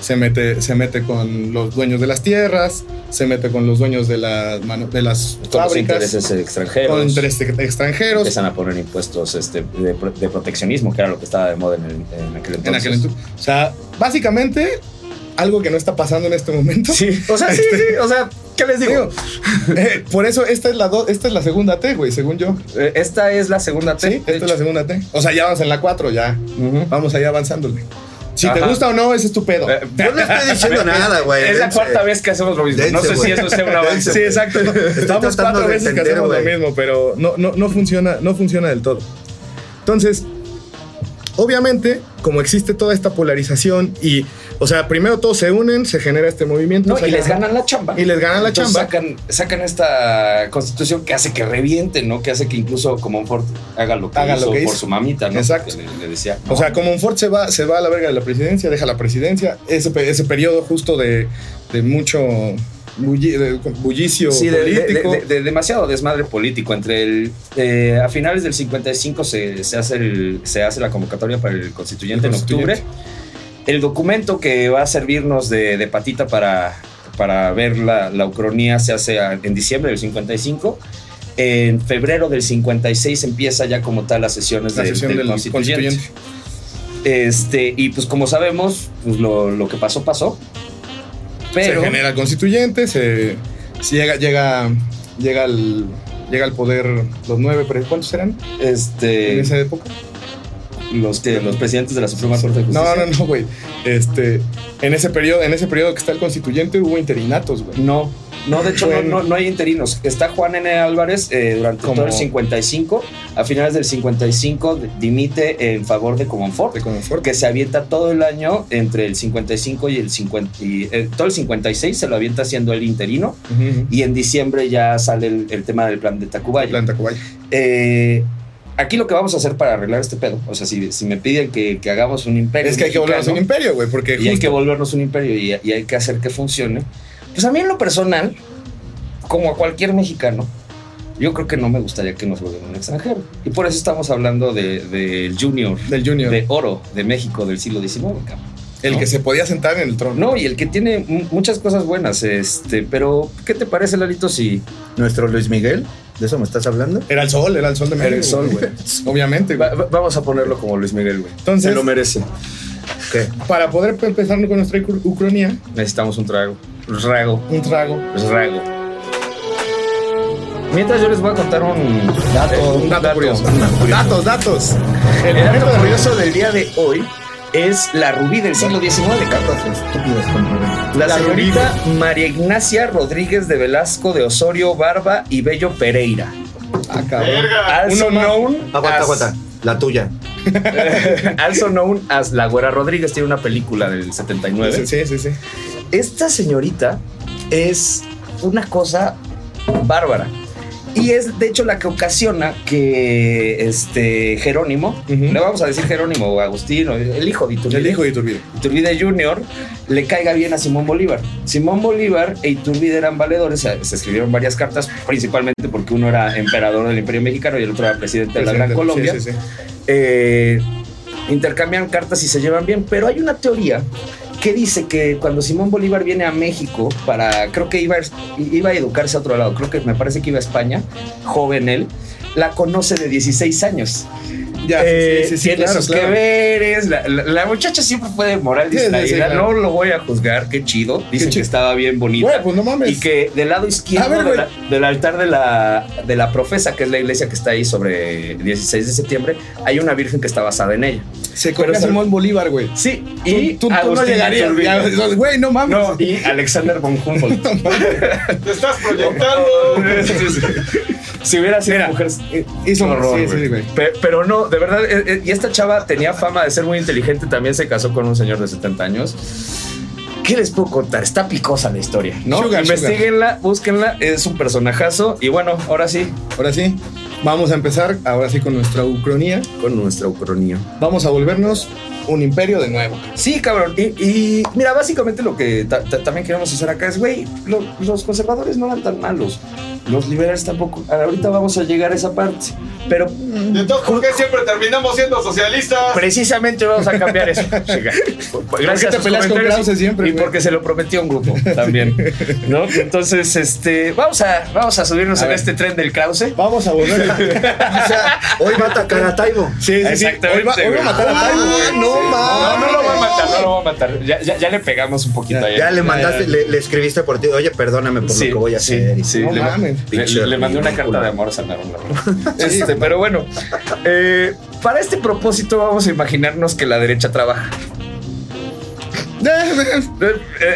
se mete, se mete con los dueños de las tierras, se mete con los dueños de, de las Con los fábricas, intereses extranjeros. con intereses extranjeros. Empiezan a poner impuestos este, de, pro- de proteccionismo, que era lo que estaba de moda en, el- en aquel entonces. En aquel entonces. O sea, básicamente, algo que no está pasando en este momento. Sí, o sea, sí, sí, o sea, ¿qué les digo? Digo, eh, por eso esta es la do- esta es la segunda T, güey, según yo. Eh, Esta es la segunda T. Sí, esta es la segunda T. O sea, ya vamos en la 4, ya. Vamos ahí avanzándole. Si te Ajá. gusta o no, ese es tu pedo. Eh, Yo no estoy diciendo (laughs) nada, güey. Es la cuarta vez que hacemos lo mismo. no Dense, sé si güey. eso sea un avance. (laughs) Sí, exacto. Tratando cuatro veces que entender, hacemos lo güey. mismo, pero no, no, no funciona, no funciona del todo. Entonces, obviamente, como existe toda esta polarización y, o sea, primero todos se unen, se genera este movimiento. No, y les ganan la chamba. Y les ganan la Entonces chamba. Sacan, sacan esta constitución que hace que reviente, ¿no? Que hace que incluso como Ford haga lo que Haga hizo lo que por hizo. su mamita, ¿no? Exacto. Le, le decía. O sea, como Ford se va, se va a la verga de la presidencia, deja la presidencia, ese, ese periodo justo de, de mucho bulli- de bullicio Sí, político. de- de demasiado desmadre político. Entre el. eh, a finales del 55 se, se hace el- se hace la convocatoria para el constituyente, El en octubre. El documento que va a servirnos de, patita para, para ver la, la ucronía se hace en diciembre del 55. En febrero del 56 empieza ya como tal las sesiones, la sesión del, del constituyente. constituyente. Este, y pues como sabemos, pues lo, lo que pasó, pasó. Pero. Se genera el constituyente, se, se llega, llega, llega al llega al poder los nueve, pre- ¿cuántos eran en Este. esa época? los, que, los presidentes de la Suprema Corte de Justicia. No, no, no, güey. Este, en ese periodo, en ese periodo que está el constituyente hubo interinatos, güey. No, no, de hecho no, Bueno. no, no hay interinos. Está Juan N. Álvarez eh, durante todo el 55. A finales del 55 dimite en favor de Comonfort, De Comonfort. que se avienta todo el año entre el 55 y el 50. Y, eh, todo el 56 se lo avienta siendo el interino. Y en diciembre ya sale el, el tema del plan de Tacubaya. Planta Cubaya. Eh, aquí lo que vamos a hacer para arreglar este pedo, o sea, si, si me piden que, que hagamos un imperio. Es que hay que volvernos un imperio, güey, porque y hay que volvernos un imperio y, y hay que hacer que funcione. Pues a mí en lo personal, como a cualquier mexicano, yo creo que no me gustaría que nos volvieran un extranjero. Y por eso estamos hablando del de, Junior, del Junior, de oro de México del siglo XIX, cabrón. el ¿no? que se podía sentar en el trono. No, y el que tiene mu- muchas cosas buenas, este, pero ¿qué te parece, Lalito, si Nuestro Luis Miguel, ¿de eso me estás hablando? Era el sol, era el sol de México. Era el sol, güey. (laughs) Obviamente, güey. Va- va- vamos a ponerlo como Luis Miguel, güey? Entonces- Se lo merece. ¿Qué? Para poder empezar con nuestra ucr- ucronía, Necesitamos un trago. Rago. un trago. Rago. Mientras yo les voy a contar un Dato, un dato, curioso. Datos, datos. El, dato curioso del día de hoy es la rubí del siglo XIX. La, La señorita María Ignacia Rodríguez de Velasco de Osorio Barba y Bello Pereira. Ah, cabrón. Also Uno más. known Aguanta, as- aguanta. La tuya. (laughs) also known as La Güera Rodríguez tiene una película del 79. Sí, sí, sí. Esta señorita es una cosa bárbara. Y es de hecho la que ocasiona que este Jerónimo, Ujú. le vamos a decir Jerónimo o Agustín, o el hijo de Iturbide, El hijo de Iturbide. Iturbide Jr., le caiga bien a Simón Bolívar. Simón Bolívar e Iturbide eran valedores, se, se escribieron varias cartas, principalmente porque uno era emperador del Imperio Mexicano y el otro era presidente de la Gran. Colombia. Sí, sí, sí. Eh, intercambian cartas y se llevan bien, pero hay una teoría que dice que cuando Simón Bolívar viene a México para, creo que iba, a- educarse a otro lado, creo que me parece que iba a España, joven él, la conoce de 16 años. Ya, sí, Eh, sí, sí, sí, tiene claro, sus claro. que veres, la, la- la muchacha siempre fue de moral Sí, sí, sí, distraída, claro. no lo voy a juzgar, qué chido, dicen que chido. estaba bien bonita. Güey, pues no mames. Y que del lado izquierdo ver, de güey. la- del altar de la, de la profesa, que es la iglesia que está ahí sobre 16 de septiembre, hay una virgen que está basada en ella. Se sab- Simón Bolívar, güey. Sí, Tú- y tú, tú no Agustín llegarías. Güey, no mames. No, y Alexander von Humboldt. (laughs) Te estás proyectando. (laughs) si hubiera sido Mira, mujer, hizo- horror, sí, sí, güey. Pero no, de verdad, eh, eh, y esta chava tenía fama de ser muy inteligente, también se casó con un señor de 70 años. ¿Qué les puedo contar? Está picosa la historia, ¿no? Sugar, Investíguenla, búsquenla, es un personajazo. Y bueno, ahora sí, Ahora sí, vamos a empezar, ahora sí, con nuestra ucronía. con nuestra ucronía. Vamos a volvernos un imperio de nuevo. Sí, cabrón. Y, y mira, básicamente lo que ta- ta- también queremos hacer acá es, güey, lo- los conservadores no eran tan malos. Los liberales tampoco. Ahorita vamos a llegar a esa parte. Pero ¿Y entonces por qué siempre terminamos siendo socialistas? precisamente vamos a cambiar eso. (laughs) Gracias te a sus peleas con Krause siempre? Porque se lo prometió un grupo (laughs) también. ¿No? Entonces, este, vamos a, vamos a subirnos A en ver. este tren del Krause. Vamos a volver. (laughs) O sea, hoy va a atacar a Taibo. Sí, sí, sí. Exactamente, Hoy va, hoy va a matar a Taibo, Ah, no Sí. mames. No, no lo voy a matar, no lo voy a matar. Ya, ya, ya le pegamos un poquito Ya, ahí. Ya le mandaste, ya. le, le escribiste por ti. Oye, perdóname por Sí, lo que voy a sí, hacer. Sí, No le, mames. le- mandé una carta de amor a Sanarón, la verdad. Este, pero bueno, eh, para este propósito vamos a imaginarnos que la derecha trabaja. Eh,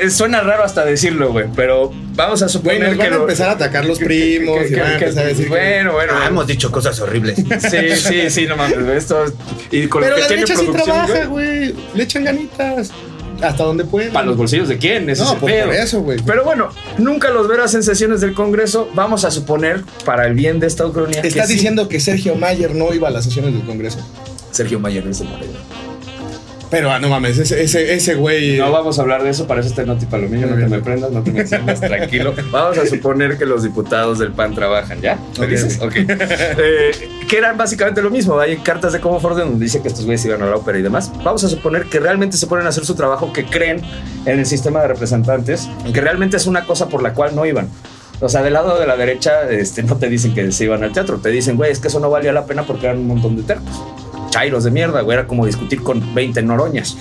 eh, suena raro hasta decirlo, güey, pero vamos a suponer nos que van a lo- empezar a atacar los primos que- y que- van a que- empezar a decir que- bueno, bueno, Ah, bueno. hemos dicho cosas horribles. (laughs) Sí, sí, sí, no mames, esto y con Pero lo que la tiene derecha sí trabaja, güey, güey. Le echan ganitas. Hasta donde pueden. para los bolsillos de quién, ese No, es el pues pedo. por eso, güey. Pero bueno, nunca los verás en sesiones del Congreso. Vamos a suponer, para el bien de esta ucronía, que Estás sí. diciendo que Sergio Mayer no iba a las sesiones del Congreso. Sergio Mayer es el Moreno. Pero ah, no mames, ese, ese, ese güey. No vamos a hablar de eso, para eso está Noti Palomillo, no te me prendas, no te me enciendas, (laughs) tranquilo. Vamos a suponer que los diputados del PAN trabajan, ¿ya? ¿Felices? Ok. Eh, que eran básicamente lo mismo, hay cartas de Como Ford donde dice que estos güeyes iban a la ópera y demás. Vamos a suponer que realmente se ponen a hacer su trabajo, que creen en el sistema de representantes, que realmente es una cosa por la cual no iban. O sea, del lado de la derecha este, no te dicen que se iban al teatro, te dicen, güey, es que eso no valía la pena porque eran un montón de tercos. Chairos de mierda, güey, era como discutir con 20 noroñas.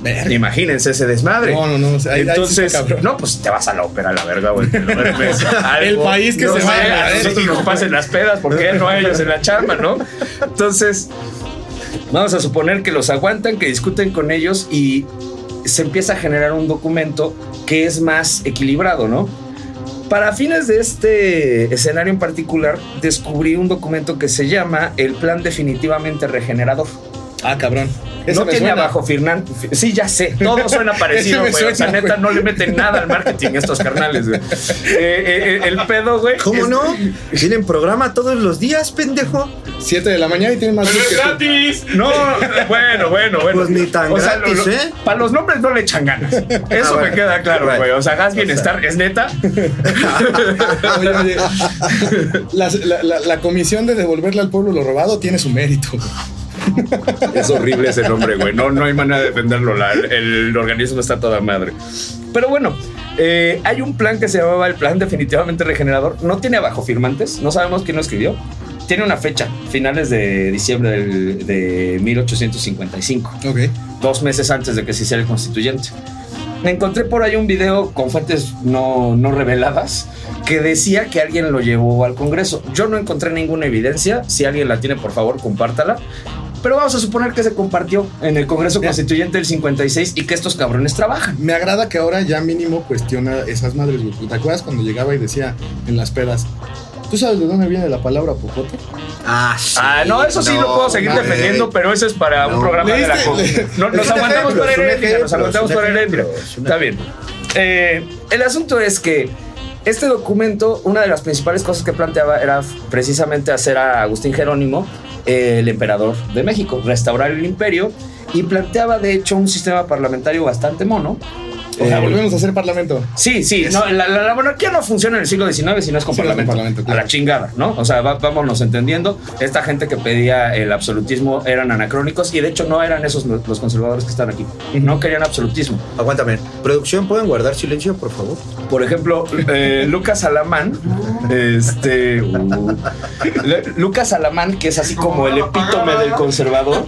Verga. Imagínense ese desmadre. No, no, no. o sea, ahí- ahí sí Entonces, no, pues te vas a la ópera, la verga, güey. (laughs) El país que No se vaya, A eh, nosotros nos pasen las pedas, porque no a ellos en la chamba, ¿no? Entonces, Vamos a suponer que los aguantan, que discuten con ellos y se empieza a generar un documento que es más equilibrado, ¿no? Para fines de este escenario en particular, descubrí un documento que se llama el Plan Definitivamente Regenerador. Ah, cabrón. Ese no me tiene suena. abajo Fernán. Sí, ya sé. (laughs) Todo suena parecido, güey. O sea, neta, güey. no le meten nada al marketing estos carnales, güey. Eh, eh, el pedo, güey. ¿Cómo es- no? Tienen programa todos los días, pendejo. 7 de la mañana y tiene más que tú. gratis! No, bueno, bueno, bueno. Pues ni tan gratis, ¿eh? Para los nombres no le echan ganas. Eso Ah, me bueno. queda claro, Right. güey. O sea, gas bienestar, ¿es neta? (laughs) Oye, oye, (laughs) las- la, la- la comisión de devolverle al pueblo lo robado tiene su mérito. Es horrible ese nombre, güey. No, no hay manera de defenderlo. La- el, organismo está toda madre. Pero bueno, eh, hay un plan que se llamaba el Plan Definitivamente Regenerador. No tiene abajo firmantes. No sabemos quién lo escribió. Tiene una fecha, finales de diciembre del- de 1855 Ok. dos meses antes de que se hiciera el constituyente. Me encontré por ahí un video con fuentes no, no reveladas que decía que alguien lo llevó al Congreso. Yo no encontré ninguna evidencia. Si alguien la tiene, por favor, compártala. Pero vamos a suponer que se compartió en el Congreso Constituyente del 56 y que estos cabrones trabajan. Me agrada que ahora ya mínimo cuestiona esas madres. ¿Te acuerdas cuando llegaba y decía en las pedas? ¿Tú sabes de dónde viene la palabra popote? Ah, sí. ah, no, eso sí lo puedo seguir defendiendo, pero eso es para un No. programa de la Leíste- co- le- No, Nos un aguantamos ejemplo, un heréndira, nos aguantamos un es un Está bien. Eh, el asunto es que este documento, una de las principales cosas que planteaba era precisamente hacer a Agustín Jerónimo el emperador de México, restaurar el imperio y planteaba de hecho un sistema parlamentario bastante mono. O sea, Eh, volvemos a hacer parlamento. Sí, sí, no, la, la- la monarquía no funciona en el siglo XIX si no es con Sí, parlamento. parlamento, claro. A la chingada, ¿no? O sea, va- vámonos entendiendo. Esta gente que pedía el absolutismo eran anacrónicos y de hecho no eran esos los conservadores que están aquí. No querían absolutismo. Aguántame. Producción, ¿pueden guardar silencio, por favor? Por ejemplo, eh, (laughs) Lucas Alamán, este, (laughs) uh, Lucas Alamán, que es así como el epítome del conservador.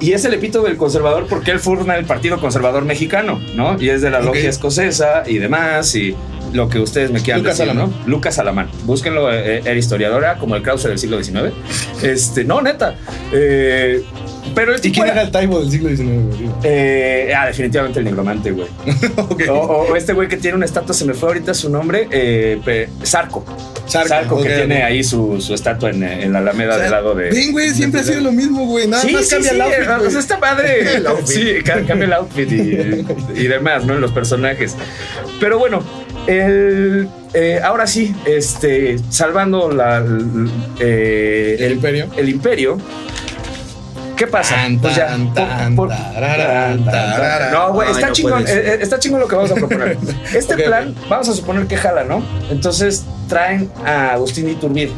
Y es el epítome del conservador porque él forma el Partido Conservador Mexicano, ¿no? Y es de la logia escocesa y demás, y lo que ustedes me quieran Lucas decir, Alamán. ¿no? Lucas Alamán. Búsquenlo, eh, era historiador, era como el Krause del siglo XIX. Este, no, neta. Eh, pero ¿Y quién era- el Taibo del siglo XIX? eh, ah, definitivamente el negromante, güey. (laughs) O, o este güey que tiene una estatua, se me fue ahorita su nombre, eh, Zarco. Zarco, que tiene ahí su, su estatua en, en la Alameda O sea, del lado de. Ven, güey, siempre ha sido lo mismo, güey. Nada Sí, más sí, cambia sí, el outfit, güey. o sea, está padre. (laughs) El outfit. Sí, ca- cambia el outfit y, y demás, ¿no? En los personajes. Pero bueno, el, eh, ahora sí, este, salvando la, eh, El imperio. El imperio. ¿Qué pasa? Pues ya, por-. No, güey, está no chingón. eh, Está chingón lo que vamos a proponer. (laughs) Este plan, vamos a suponer que jala, ¿no? Entonces traen a Agustín Iturbide.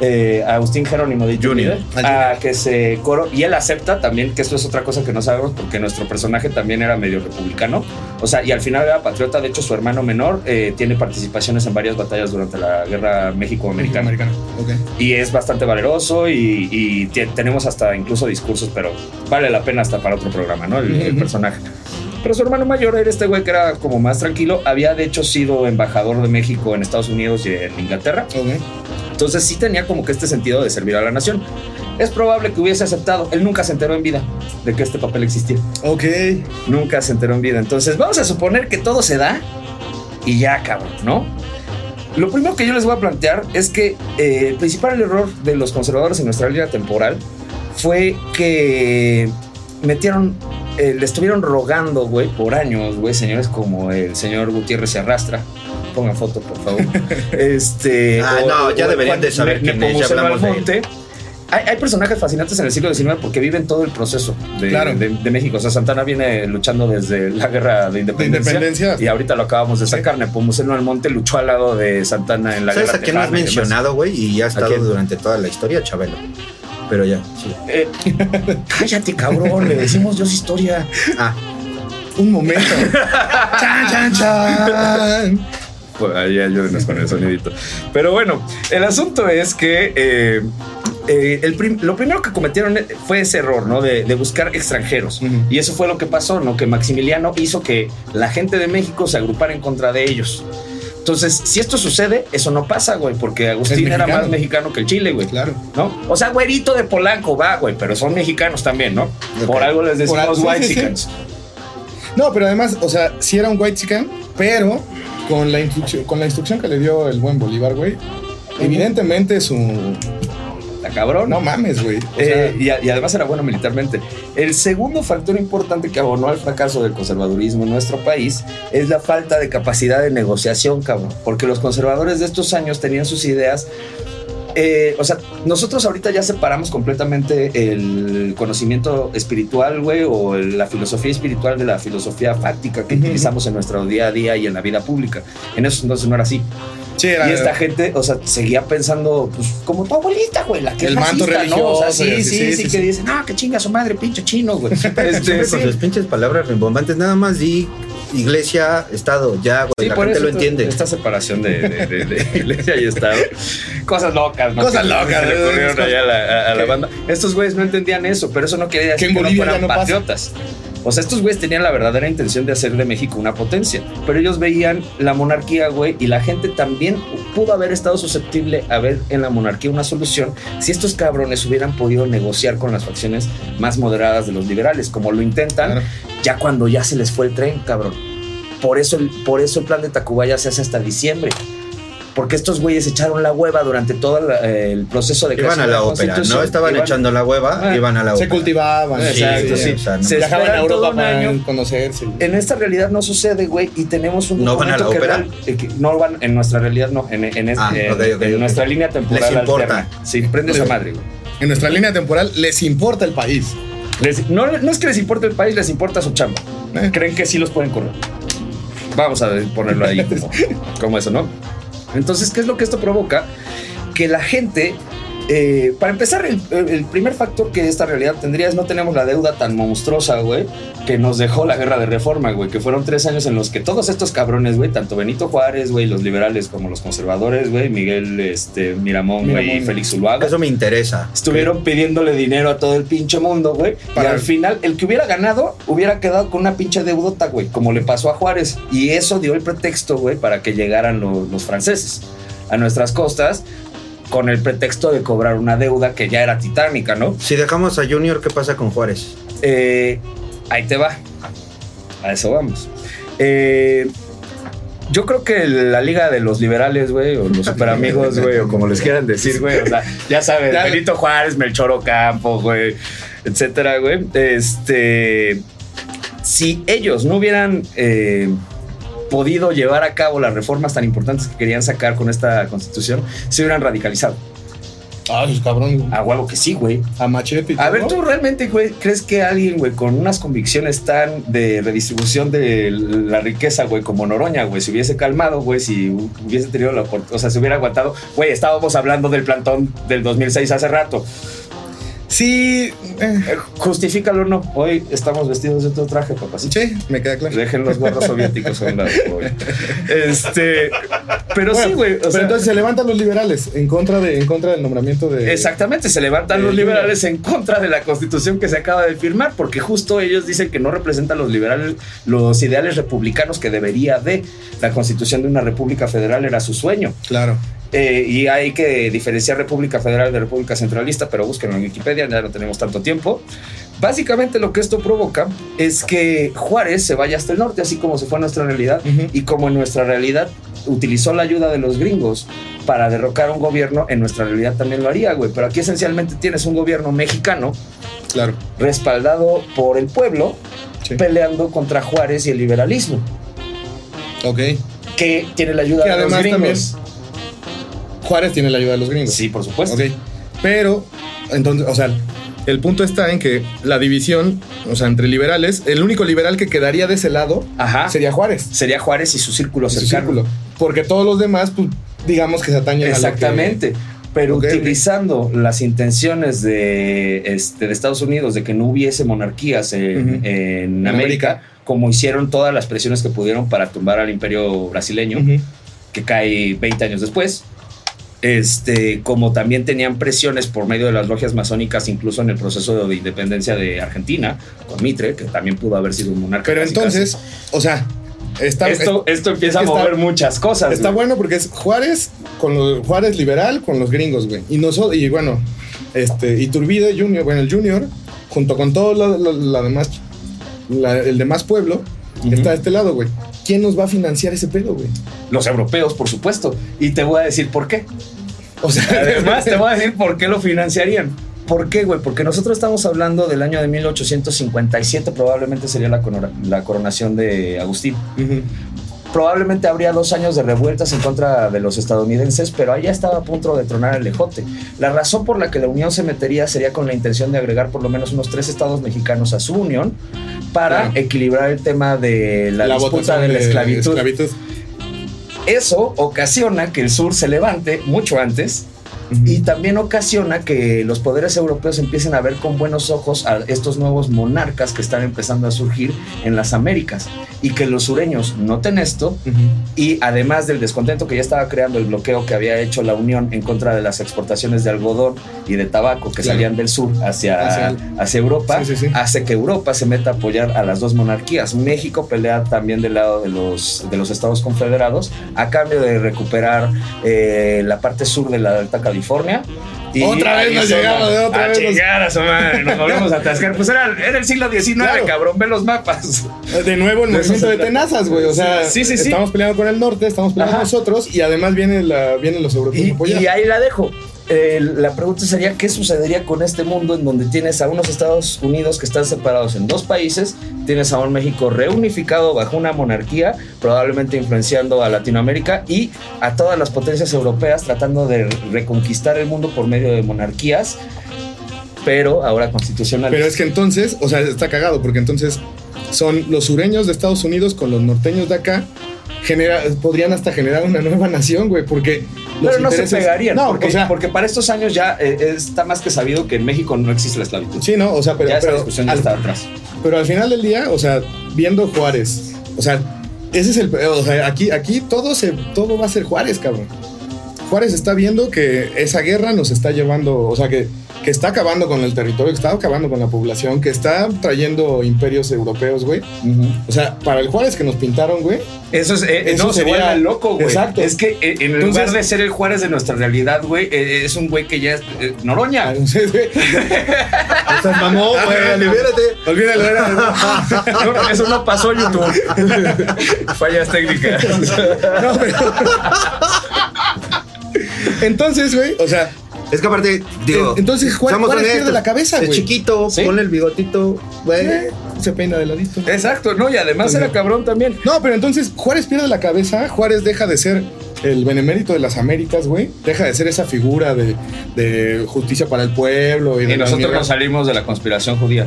eh, a Agustín Jerónimo de Iturbide, Junior. a que se coro y él acepta también que esto es otra cosa que no sabemos porque nuestro personaje también era medio republicano o sea y al final era patriota de hecho su hermano menor eh, tiene participaciones en varias batallas durante la guerra México-Americana Americano. Ok. y es bastante valeroso y, y tenemos hasta incluso discursos, pero vale la pena hasta para otro programa, ¿no? El, personaje. Pero su hermano mayor era este güey que era como más tranquilo. Había de hecho sido embajador de México en Estados Unidos y en Inglaterra. Ok. Entonces sí tenía como que este sentido de servir a la nación. Es probable que hubiese aceptado. Él nunca se enteró en vida de que este papel existía. Ok. Nunca se enteró en vida. Entonces vamos a suponer que todo se da y ya, cabrón, ¿no? Lo primero que yo les voy a plantear es que eh, el principal error de los conservadores en nuestra línea temporal fue que metieron, eh, le estuvieron rogando, güey, por años, güey, señores como el señor Gutiérrez se arrastra. Pongan foto, por favor. (laughs) este. Ah, no, ya deberían de saber quién es, ya hablamos de él. Hay, hay personajes fascinantes en el siglo XIX porque viven todo el proceso de, Claro. de- de México. O sea, Santana viene luchando desde la guerra de independencia. independencia. Y ahorita lo acabamos de sacar. Nepomuceno Almonte luchó al lado de Santana en la ¿Sabes guerra a quién no has mencionado, güey? Y ha estado durante toda la historia, Chabelo. Pero ya, sí. Eh, (laughs) cállate, cabrón. Le decimos Dios historia. Ah, Un momento. (laughs) chan, chan, chan. Pues ahí ayúdenos con el sonidito. Pero bueno, el asunto es que eh, eh, el prim- lo primero que cometieron fue ese error, ¿no? De, de buscar extranjeros. Y eso fue lo que pasó, ¿no? Que Maximiliano hizo que la gente de México se agrupara en contra de ellos. Entonces, si esto sucede, eso no pasa, güey, porque Agustín era más mexicano que el Chile, güey. Claro. ¿No? O sea, güerito de Polanco, va, güey, pero son mexicanos también, ¿no? Por algo les decimos algo, sí, white sí, sí. chickens. No, pero además, o sea, sí era un white chicken, pero con la instrucción, con la instrucción que le dio el buen Bolívar, güey. Evidentemente su. Está cabrón. No mames, güey. O sea, Eh, y, a- y además era bueno militarmente. El segundo factor importante que abonó al fracaso del conservadurismo en nuestro país es la falta de capacidad de negociación, cabrón. Porque los conservadores de estos años tenían sus ideas. eh, o sea, nosotros ahorita ya separamos completamente el conocimiento espiritual, güey, o la filosofía espiritual de la filosofía fáctica que utilizamos en nuestro día a día y en la vida pública. En eso entonces no era así. Sí, era- Y esta gente, o sea, seguía pensando, pues, como tu abuelita, güey, la que El es manto racista, ¿no? O sea, religioso sí, sí, sí, sí, sí, que dicen, no, que chinga su madre, pinche chino, güey. Siempre (laughs) Este, con sí. sus pinches palabras rimbombantes, nada más di iglesia, estado, ya, güey, Sí, la por gente eso lo entiende. Esta separación de, de- de- de (laughs) iglesia y Estado. Cosas locas, ¿no? Cosas locas, le allá a la, a- a la Que- banda. Estos güeyes no entendían eso, pero eso no quería decir Que en que, no Bolivia fueran pasa. O sea, estos güeyes tenían la verdadera intención de hacer de México una potencia, pero ellos veían la monarquía, güey, y la gente también pudo haber estado susceptible a ver en la monarquía una solución si estos cabrones hubieran podido negociar con las facciones más moderadas de los liberales, como lo intentan Claro. ya cuando ya se les fue el tren, cabrón. Por eso, el- por eso el plan de Tacubaya se hace hasta diciembre. Porque estos güeyes echaron la hueva durante todo la- eh, el proceso de Iban a la ópera, no estaban Iban- echando la hueva, Ah, iban a la se ópera. cultivaban. Exacto, sí. o sea, no- Se Viajaban a Europa un para año. conocerse. En esta realidad no sucede, güey, y tenemos un ¿No van a la ópera? real- eh, que no van, en nuestra realidad no, en, en, es- Ah, en- nuestra línea temporal Les importa. alterna. Sí, prende esa madre, güey. En nuestra línea temporal les importa el país. Les- no, no es que les importe el país, les importa su chamba. Eh. Creen que sí los pueden correr. Vamos a ponerlo ahí (laughs) como, como eso, ¿no? Entonces, ¿qué es lo que esto provoca? Que la gente, eh, para empezar, el, el primer factor que esta realidad tendría es no tenemos la deuda tan monstruosa, güey, que nos dejó la guerra de reforma, güey, que fueron tres años en los que todos estos cabrones, güey, tanto Benito Juárez, güey, los liberales como los conservadores, güey, Miguel este, Miramón, güey, y. Félix Zuluaga, Eso me interesa. Estuvieron pidiéndole dinero a todo el pinche mundo, güey. Y al final, el que hubiera ganado hubiera quedado con una pinche deudota, güey, como le pasó a Juárez. Y eso dio el pretexto, güey, para que llegaran lo- los franceses a nuestras costas con el pretexto de cobrar una deuda que ya era titánica, ¿no? Si dejamos a Junior, ¿qué pasa con Juárez? Eh, ahí te va. A eso vamos. Eh, yo creo que la liga de los liberales, güey, o los super amigos, güey, o como les quieran decir, güey, o sea, ya sabes, Ya- Benito Juárez, Melchor Ocampo, güey, etcétera, güey. Este, si ellos no hubieran eh, podido llevar a cabo las reformas tan importantes que querían sacar con esta constitución, se hubieran radicalizado. Ah, esos cabrón. A huevo que sí, güey. A machete y A ver, ¿tú realmente güey, crees que alguien, güey, con unas convicciones tan de redistribución de la riqueza, güey, como Noroña, güey, se hubiese calmado, güey, si hubiese tenido la oportunidad, o sea, se hubiera aguantado? Güey, estábamos hablando del plantón del 2006 hace rato. Sí. eh, Eh, Justifícalo o no. Hoy estamos vestidos de otro traje, papacito. sí, me queda claro. Dejen los gorros soviéticos a un lado, güey. Este. Pero Bueno, sí, güey. o pero sea, entonces se levantan los liberales en contra, de, en contra del nombramiento de. Exactamente, se levantan los liberales en contra de la constitución que se acaba de firmar, porque justo ellos dicen que no representan los liberales los ideales republicanos que debería de. La constitución de una república federal era su sueño. Claro. Eh, y hay que diferenciar república federal de república centralista, pero búsquenlo en Wikipedia, ya no tenemos tanto tiempo. Básicamente lo que esto provoca es que Juárez se vaya hasta el norte, así como se fue a nuestra realidad, y como en nuestra realidad utilizó la ayuda de los gringos para derrocar un gobierno, en nuestra realidad también lo haría, güey. Pero aquí esencialmente tienes un gobierno mexicano Claro. respaldado por el pueblo, Sí. peleando contra Juárez y el liberalismo, Ok. que tiene la ayuda Que de los gringos. Juárez tiene la ayuda de los gringos. Sí, por supuesto. Ok. Pero, entonces, o sea, el punto está en que la división, o sea, entre liberales, el único liberal que quedaría de ese lado Ajá. sería Juárez. Sería Juárez y su círculo su cercano. círculo. Porque todos los demás, pues, digamos que se atañen a lo que- Exactamente. Pero utilizando las intenciones de, este, de Estados Unidos de que no hubiese monarquías en, América, América. como hicieron todas las presiones que pudieron para tumbar al imperio brasileño, que cae 20 años después. Este, como también tenían presiones por medio de las logias masónicas, incluso en el proceso de independencia de Argentina, con Mitre, que también pudo haber sido un monarca. Pero casi, entonces, o sea, está, esto, esto empieza a está- mover muchas cosas. está güey. bueno porque es Juárez con los Juárez liberal con los gringos, güey. Y nosotros, y bueno, este, Iturbide Junior, bueno, el Junior, junto con todo la demás, la- el demás pueblo, está de este lado, güey. ¿Quién nos va a financiar ese pedo, güey? Los europeos, por supuesto. Y te voy a decir por qué. O sea, (laughs) Además, te voy a decir por qué lo financiarían. ¿Por qué, güey? Porque nosotros estamos hablando del año de 1857, probablemente sería la, la coronación de Agustín. Ujú. Probablemente habría dos años de revueltas en contra de los estadounidenses, pero allá estaba a punto de tronar el lejote. La razón por la que la Unión se metería sería con la intención de agregar por lo menos unos tres estados mexicanos a su unión para Claro. equilibrar el tema de la, disputa de la esclavitud. esclavitud. Eso ocasiona que el sur se levante mucho antes y también ocasiona que los poderes europeos empiecen a ver con buenos ojos a estos nuevos monarcas que están empezando a surgir en las Américas y que los sureños noten esto y además del descontento que ya estaba creando el bloqueo que había hecho la Unión en contra de las exportaciones de algodón y de tabaco que Claro. salían del sur hacia, Hacia hacia, Europa, Sí, sí, sí. hace que Europa se meta a apoyar a las dos monarquías. México pelea también del lado de los, de los Estados Confederados a cambio de recuperar eh, la parte sur de la Alta California. Y Otra vez nos llegamos, de otra a vez nos- chingar a su madre, nos volvemos a atascar. Pues era, era el siglo XIX, Claro. cabrón, ve los mapas. De nuevo el movimiento de tenazas, güey. O sea, Sí, sí, sí. estamos peleando con el norte, estamos peleando Ajá. nosotros y además vienen, la, vienen los europeos y ahí la dejo. Eh, la pregunta sería, ¿qué sucedería con este mundo en donde tienes a unos Estados Unidos que están separados en dos países, tienes a un México reunificado bajo una monarquía, probablemente influenciando a Latinoamérica y a todas las potencias europeas tratando de reconquistar el mundo por medio de monarquías, pero ahora constitucionales? Pero es que entonces, o sea, está cagado porque entonces son los sureños de Estados Unidos con los norteños de acá. Genera, podrían hasta generar una nueva nación, güey, porque los Pero no se pegarían, No, porque, o sea, porque para estos años ya eh, está más que sabido que en México no existe la esclavitud. sí, no, o sea, pero, ya esa pero, discusión ya al, está atrás. pero al final del día, o sea, viendo Juárez, o sea, ese es el, o sea, aquí, aquí todo se, todo va a ser Juárez, cabrón. Juárez está viendo que esa guerra nos está llevando, o sea, que, que está acabando con el territorio, que está acabando con la población, que está trayendo imperios europeos, güey. O sea, para el Juárez que nos pintaron, güey, Eso es, eh, Eso no, se sería- vuelve loco, güey. Exacto. Es que eh, en Entonces- lugar de ser el Juárez de nuestra realidad, güey, eh, es un güey que ya es eh, Noroña. güey, (laughs) Estás mamón, güey, libérate. olvídalo, era- (laughs) No, eso no pasó YouTube. (laughs) Fallas técnicas. no, pero- Entonces, güey, o sea, Es que aparte, digo. Entonces, Juárez honestos, pierde la cabeza, Es güey. chiquito, Sí. pone el bigotito, güey. eh, se peina de ladito. Exacto, no, y además era cabrón también. No, pero entonces Juárez pierde la cabeza, Juárez deja de ser el benemérito de las Américas, güey. Deja de ser esa figura de, de justicia para el pueblo. Y, de Y la nosotros nos salimos de la conspiración judía.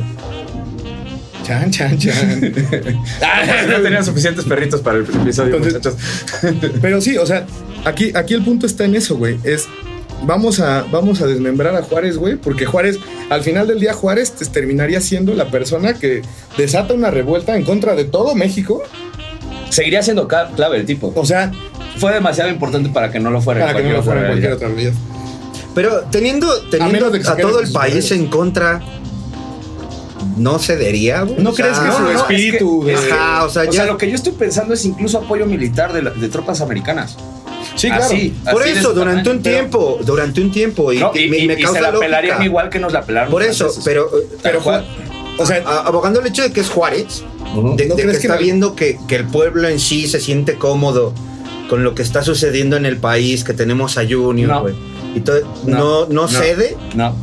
Chan, chan, chan. (laughs) no tenían suficientes perritos para el episodio, Entonces- muchachos. Pero sí, o sea, aquí, aquí el punto está en eso, güey. Es vamos a, vamos a desmembrar a Juárez, güey, porque Juárez, al final del día, Juárez te- terminaría siendo la persona que desata una revuelta en contra de todo México. Seguiría siendo clave el tipo. O sea, Fue demasiado importante para que no lo fuera. en para que no lo fuera en cualquier otra realidad. Pero teniendo, teniendo de a, todo el país en contra, ¿no cedería, güey? ¿No O sea, crees que no, su no, espíritu es de- que- Ajá, o sea, O ya. sea, lo que yo estoy pensando es incluso apoyo militar de, la- de tropas americanas. Sí, claro. Así, Por así eso, durante un pero- tiempo, durante un tiempo, y, No, y me, y- me y se causa la lógica. pelarían igual que nos la pelaron. Por eso, franceses. pero, pero Tal cual. O sea, abogando el hecho de que es Juárez, Ujú. de, ¿No de que que está viendo que, que el pueblo en sí se siente cómodo con lo que está sucediendo en el país, que tenemos a Junior, No. güey. Y todo, no, no, cede, No,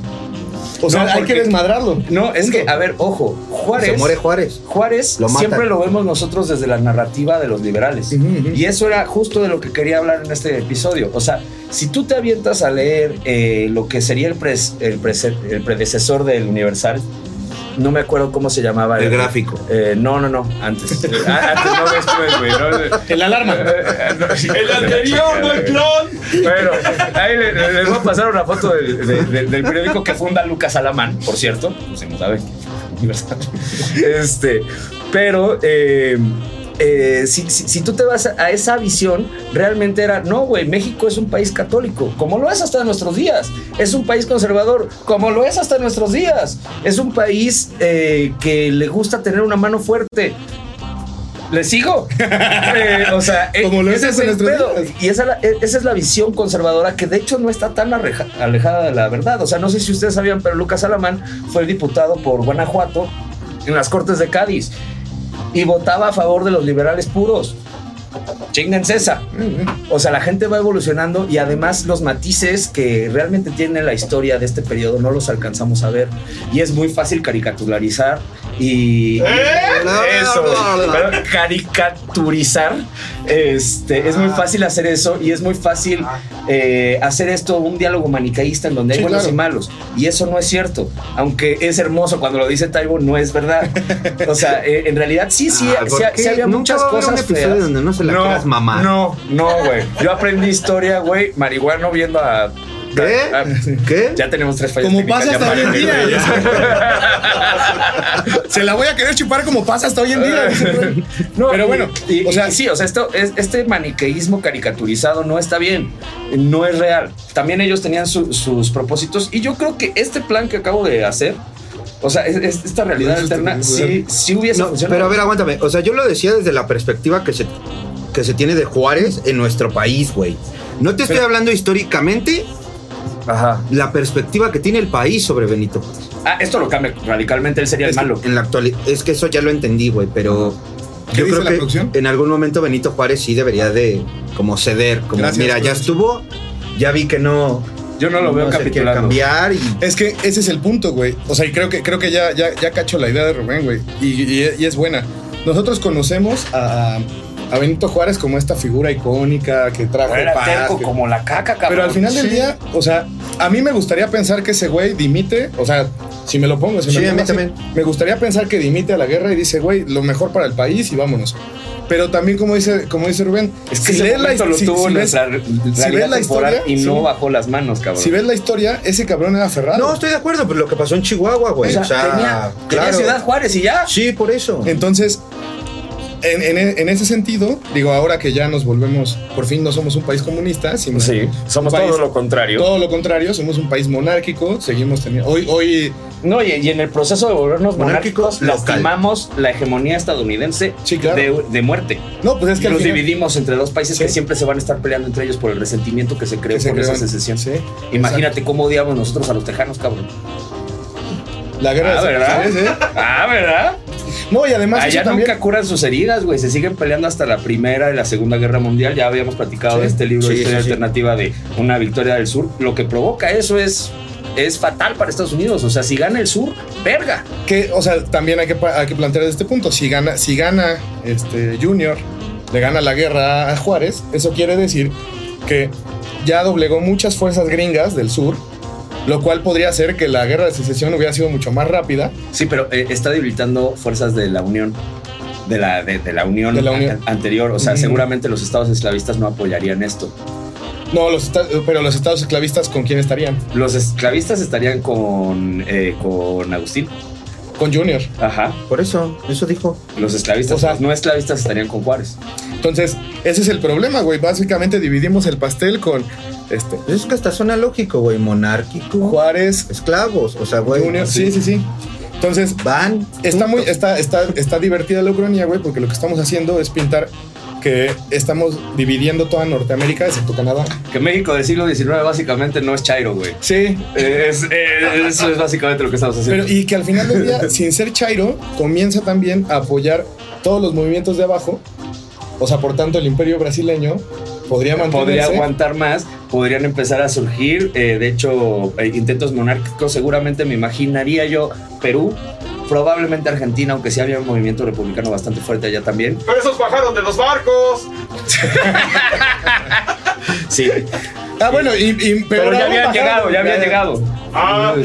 o sea No, hay porque- que desmadrarlo. no, es que, a ver, ojo, Juárez. se muere Juárez. Juárez Lo siempre lo vemos nosotros desde la narrativa de los liberales. Y eso era justo de lo que quería hablar en este episodio. O sea, si tú te avientas a leer eh, lo que sería el, pres- el, prese- el predecesor del Universal, no me acuerdo cómo se llamaba. El gráfico. Eh, no, no, no, antes. Eh, antes, no después, güey. no, El alarma. (laughs) el anterior, no el clon. Bueno, ahí le- le- les voy a pasar una foto del, de- de- del periódico que funda Lucas Alamán, por cierto. Pues no saben. Universal. Este, pero eh, eh, si, si- si tú te vas a, a esa visión, realmente era, no, güey, México es un país católico, como lo es hasta nuestros días. Es un país conservador, como lo es hasta nuestros días. Es un país eh, que le gusta tener una mano fuerte. ¿Le sigo? (laughs) Eh, o sea, Como lo ese es el nuestros días. Y esa, la- eh, esa es la visión conservadora que de hecho no está tan alejada de la verdad. O sea, no sé si ustedes sabían, pero Lucas Alamán fue diputado por Guanajuato en las Cortes de Cádiz y votaba a favor de los liberales puros. Chingense esa. O sea, la gente va evolucionando y además los matices que realmente tiene la historia de este periodo no los alcanzamos a ver. Y es muy fácil caricaturarizar y... Eso, pero caricaturizar. Este, es muy fácil hacer eso y es muy fácil eh, hacer esto un diálogo manicaísta en donde hay Sí, buenos claro. y malos. Y eso no es cierto. Aunque es hermoso cuando lo dice Taibo, no es verdad. (laughs) O sea, eh, en realidad sí, sí, Ah, sí, ¿por sí había muchas cosas un episodio feas. donde no se la quieras mamar. No, no, güey. Yo aprendí historia, güey, marihuano viendo a... ¿Qué? a- ¿Qué? ya tenemos tres fallas Como pasa ya hasta hoy en día. Se la voy a querer chupar como pasa hasta hoy en día. No, Pero bueno, y, o sea, y sí, o sea, esto, es- este maniqueísmo caricaturizado no está bien, no es real. También ellos tenían su- sus propósitos y yo creo que este plan que acabo de hacer, o sea, es- es- esta realidad alterna, sí, sí hubiese No, funcionado. pero a ver, aguántame. O sea, yo lo decía desde la perspectiva que se, que se tiene de Juárez en nuestro país, güey. No te estoy hablando históricamente, Ajá. la perspectiva que tiene el país sobre Benito Juárez. Ah, esto lo cambia radicalmente, él sería el Es malo. En la actualidad, es que eso ya lo entendí, güey, pero ¿Qué yo dice creo la que producción? en algún momento Benito Juárez sí debería de como ceder, como Gracias, mira, ya estuvo, ya vi que no, Yo no lo veo quiere capitulando. cambiar y Es que ese es el punto, güey. O sea, y creo que, creo que ya, ya, ya cacho la idea de Rubén, güey. Y, y- y es buena. Nosotros conocemos a, a Benito Juárez como esta figura icónica que trajo Era paz. terco que- como la caca, cabrón. Pero al final del Sí. día, o sea, a mí me gustaría pensar que ese güey dimite, o sea, si me lo pongo, si Sí, me lo a mí pongo así, también. me gustaría pensar que dimite a la guerra y dice, güey, lo mejor para el país y vámonos. Pero también, como dice, como dice Rubén, Es que ese momento lo si- tuvo si ves- re- ves la historia, y no sí. bajó las manos, cabrón. si ves la historia, ese cabrón era aferrado. No, estoy de acuerdo, pero lo que pasó en Chihuahua, güey. o sea, tenía, tenía Ciudad Juárez y ya. Sí, por eso. Entonces, en, en- en ese sentido, digo, ahora que ya nos volvemos, por fin no somos un país comunista, sino Sí, somos país- todo lo contrario. Todo lo contrario, somos un país monárquico, seguimos teniendo... Hoy, hoy No, y, y en el proceso de volvernos Monárquicos monárquicos, local. lastimamos la hegemonía estadounidense Sí, claro. de, de muerte. no, pues es que final- dividimos entre dos países Sí. que siempre se van a estar peleando entre ellos por el resentimiento que se creó que se por esa secesión. Sí, Imagínate cómo odiamos nosotros a los tejanos, cabrón. La guerra Ah, de ¿verdad? ¿eh? Ah, ¿verdad? No, y además Allá eso también... nunca curan sus heridas, güey. Se siguen peleando hasta la Primera y la Segunda Guerra Mundial. Ya habíamos platicado Sí. de este libro de historia sí, sí. alternativa de una victoria del sur. Lo que provoca eso es, es fatal para Estados Unidos. O sea, si gana el sur, verga. que, o sea, también hay que, hay que plantear este punto. Si gana, si gana este Junior, le gana la guerra a Juárez, eso quiere decir que ya doblegó muchas fuerzas gringas del sur, lo cual podría hacer que la guerra de secesión hubiera sido mucho más rápida. Sí, pero eh, está debilitando fuerzas de la Unión. De la, de, de la Unión, De la Unión. a- anterior. O sea, seguramente los estados esclavistas no apoyarían esto. No, los pero los estados esclavistas, ¿con quién estarían? Los esclavistas estarían con, eh, con Agustín. Con Junior. Ajá. Por eso, eso dijo. Los esclavistas, O sea- los no esclavistas estarían con Juárez. Entonces, ese es el problema, güey. Básicamente dividimos el pastel con este Es que hasta suena lógico, güey. Monárquico. Juárez, Esclavos. O sea, güey. Junior. Sí, sí, sí. Entonces, Van. Está muy, está, está, está divertida la ucronía, güey, porque lo que estamos haciendo es pintar que estamos dividiendo toda Norteamérica, excepto Canadá. Que México del siglo XIX básicamente no es Chairo, güey. Sí. Es- eh, eso es básicamente lo que estamos haciendo. Pero, y que al final del día, sin ser Chairo, comienza también a apoyar todos los movimientos de abajo. O sea, por tanto, el imperio brasileño podría podría aguantar más, podrían empezar a surgir, eh, de hecho, eh, intentos monárquicos, seguramente me imaginaría yo Perú, probablemente Argentina, aunque sí había un movimiento republicano bastante fuerte allá también. Pero esos bajaron de los barcos. (laughs) Sí, Ah, bueno, y, y- pero ya aún habían bajaron, llegado, ya habían llegado. Ah,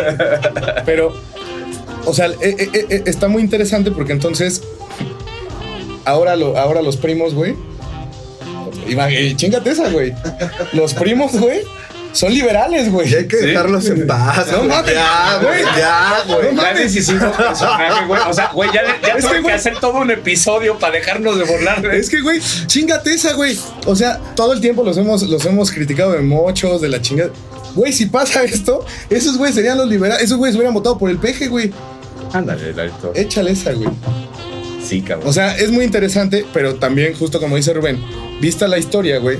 (laughs) Pero, o sea, eh, eh, eh, está muy interesante porque entonces, ahora, lo, ahora los primos, güey. Iba- eh, Chingate esa, güey. Los primos, güey, son liberales, güey. Ya hay que dejarlos en paz. No güey. mames, Ya, güey. güey. Ya, güey. No Ya mames. personaje, güey. O sea, güey, ya, ya Es tuve que, que, güey- hacer todo un episodio para dejarnos de burlar de Es que, güey, chingate esa, güey. O sea, todo el tiempo los hemos, los hemos criticado de mochos, de la chingada. Güey, si pasa esto, esos güeyes serían los liberales. Esos güeyes hubieran votado por el peje, güey. Ándale, Larito. Échale esa, güey. Sí, cabrón. O sea, es muy interesante, pero también, justo como dice Rubén, vista la historia, güey,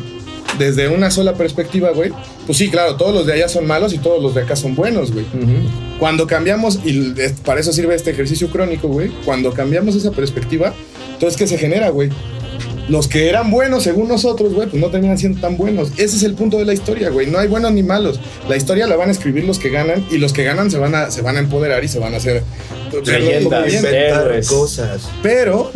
desde una sola perspectiva, güey, pues sí, claro, todos los de allá son malos y todos los de acá son buenos, güey. Ujú. Cuando cambiamos, y para eso sirve este ejercicio crónico, güey, cuando cambiamos esa perspectiva, entonces, ¿qué se genera, güey? Los que eran buenos según nosotros, güey, pues no terminan siendo tan buenos. Ese es el punto de la historia, güey. No hay buenos ni malos. La historia la van a escribir los que ganan y los que ganan se van a, se van a empoderar y se van a hacer Leyendas. cosas. Pero,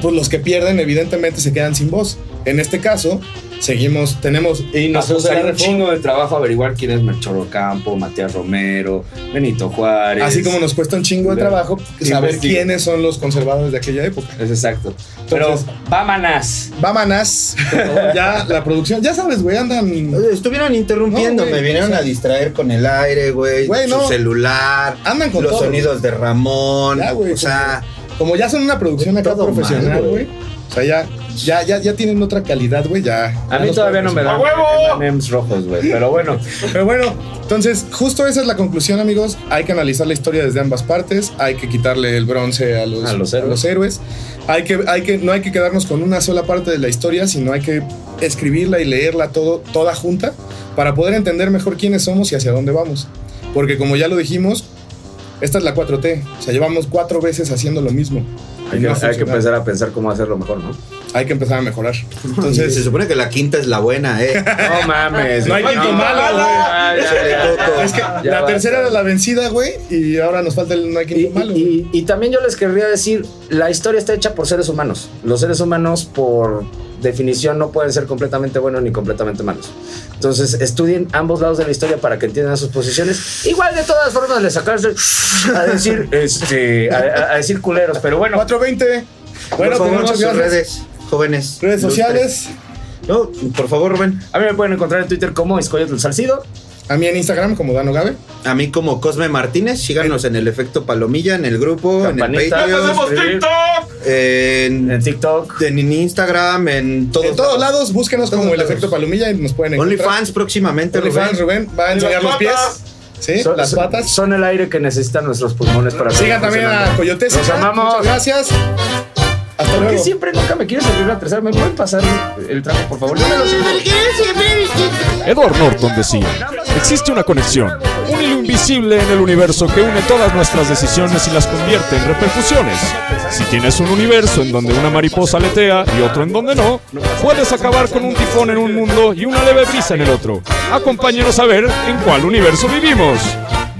pues los que pierden, evidentemente, se quedan sin voz. En este caso, seguimos, tenemos. Y nos costaría un chingo de trabajo averiguar quién es Melchor Ocampo, Matías Romero, Benito Juárez. Así como nos cuesta un chingo de De- trabajo saber quiénes son los conservadores de aquella época. Es exacto. Pero vámonas. Vámonas. (laughs) ya la producción, ya sabes, güey, andan. Estuvieron interrumpiendo, No, güey, me vinieron o sea- a distraer con el aire, güey. Güey, su no. celular, Andan con los todo, sonidos de Ramón. Ya, güey, o sea, Como ya son una producción acá profesional, güey. O sea, ya, ya, ya, ya tienen otra calidad, güey. Ya. A mí todavía no me dan M&M's rojos, güey. Pero bueno, Pero bueno, entonces, justo esa es la conclusión, amigos. Hay que analizar la historia desde ambas partes. Hay que quitarle el bronce a los, A los héroes. héroes. Hay que, hay que, no hay que quedarnos con una sola parte de la historia, sino hay que escribirla y leerla todo, toda junta para poder entender mejor quiénes somos y hacia dónde vamos. Porque como ya lo dijimos, esta es la 4T. O sea, llevamos cuatro veces haciendo lo mismo. hay que, no hay que empezar a pensar cómo hacerlo mejor, ¿no? Hay que empezar a mejorar. (laughs) se Entonces, supone que la quinta es la buena, ¿eh? No mames. No hay quinto malo, güey. Ah, es que Ya la basta. tercera era la vencida, güey, y ahora nos falta el no hay Y, quinto malo. y- güey. y- y también yo les querría decir, la historia está hecha por seres humanos. Los seres humanos, por definición, no pueden ser completamente buenos ni completamente malos. Entonces, estudien ambos lados de la historia para que entiendan sus posiciones. Igual, de todas formas, les sacarse a decir, (laughs) este, a, decir culeros. Pero bueno, 420. Bueno, por pues muchas gracias. redes, jóvenes. Redes ilustres. sociales. No, por favor, Rubén. a mí me pueden encontrar en Twitter como Escoyotl Salcido. A mí en Instagram como Dano Gabe. A mí como Cosme Martínez, síganos en el efecto Palomilla, en el grupo, en el Campanita. Patreon, Escribir en, En TikTok. en Instagram, en todos, en todos lados, búsquenos Todos como el efecto palomilla y nos pueden encontrar. OnlyFans próximamente, OnlyFans, Rubén. Rubén. Va a enseñar los pies. Sí, Son- las patas. Son el aire que necesitan nuestros pulmones para Sigan también a funcionando. Coyotes. Los amamos. Muchas gracias. ¿Por qué siempre nunca me quieres servir la tercera? ¿Me pueden pasar el trago, por favor? Yo me lo sirvo. Edward Norton decía, existe una conexión, un hilo invisible en el universo que une todas nuestras decisiones y las convierte en repercusiones. Si tienes un universo en donde una mariposa aletea y otro en donde no, puedes acabar con un tifón en un mundo y una leve brisa en el otro. Acompáñenos a ver en cuál universo vivimos.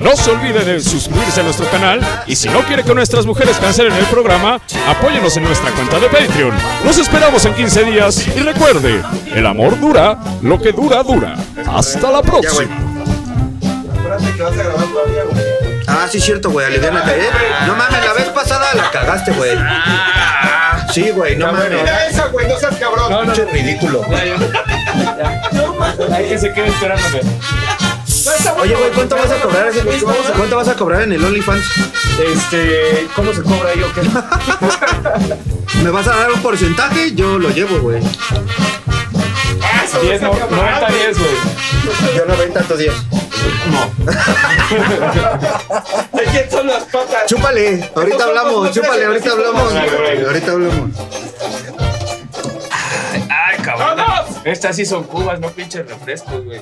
No se olvide de suscribirse a nuestro canal y si no quiere que nuestras mujeres cancelen el programa, apóyenos en nuestra cuenta de Patreon. Los esperamos en 15 días y recuerde, el amor dura lo que dura dura. Hasta la Ya, güey. próxima. Ah, sí, cierto, güey. Aliviánate, ¿eh? No mames, la vez pasada la cagaste, güey. Sí, güey, no mames. Esa, güey, no seas cabrón. No, no, ridículo. Hay que se quede esperándome. Oye, güey, ¿cuánto vas a cobrar? ese- ¿Cuánto vas a cobrar en el OnlyFans? Este, ¿cómo se cobra yo? ¿Qué? (laughs) ¿Me vas a dar un porcentaje? Yo lo llevo, güey. 10, no, 90, 10, güey. Yo 90, tú 10. ¿De quién son las patas? Chúpale, ahorita hablamos, chúpale, ahorita hablamos. güey. Ahorita hablamos. Ay, cabrón. Estas sí son cubas, no pinches refrescos, güey.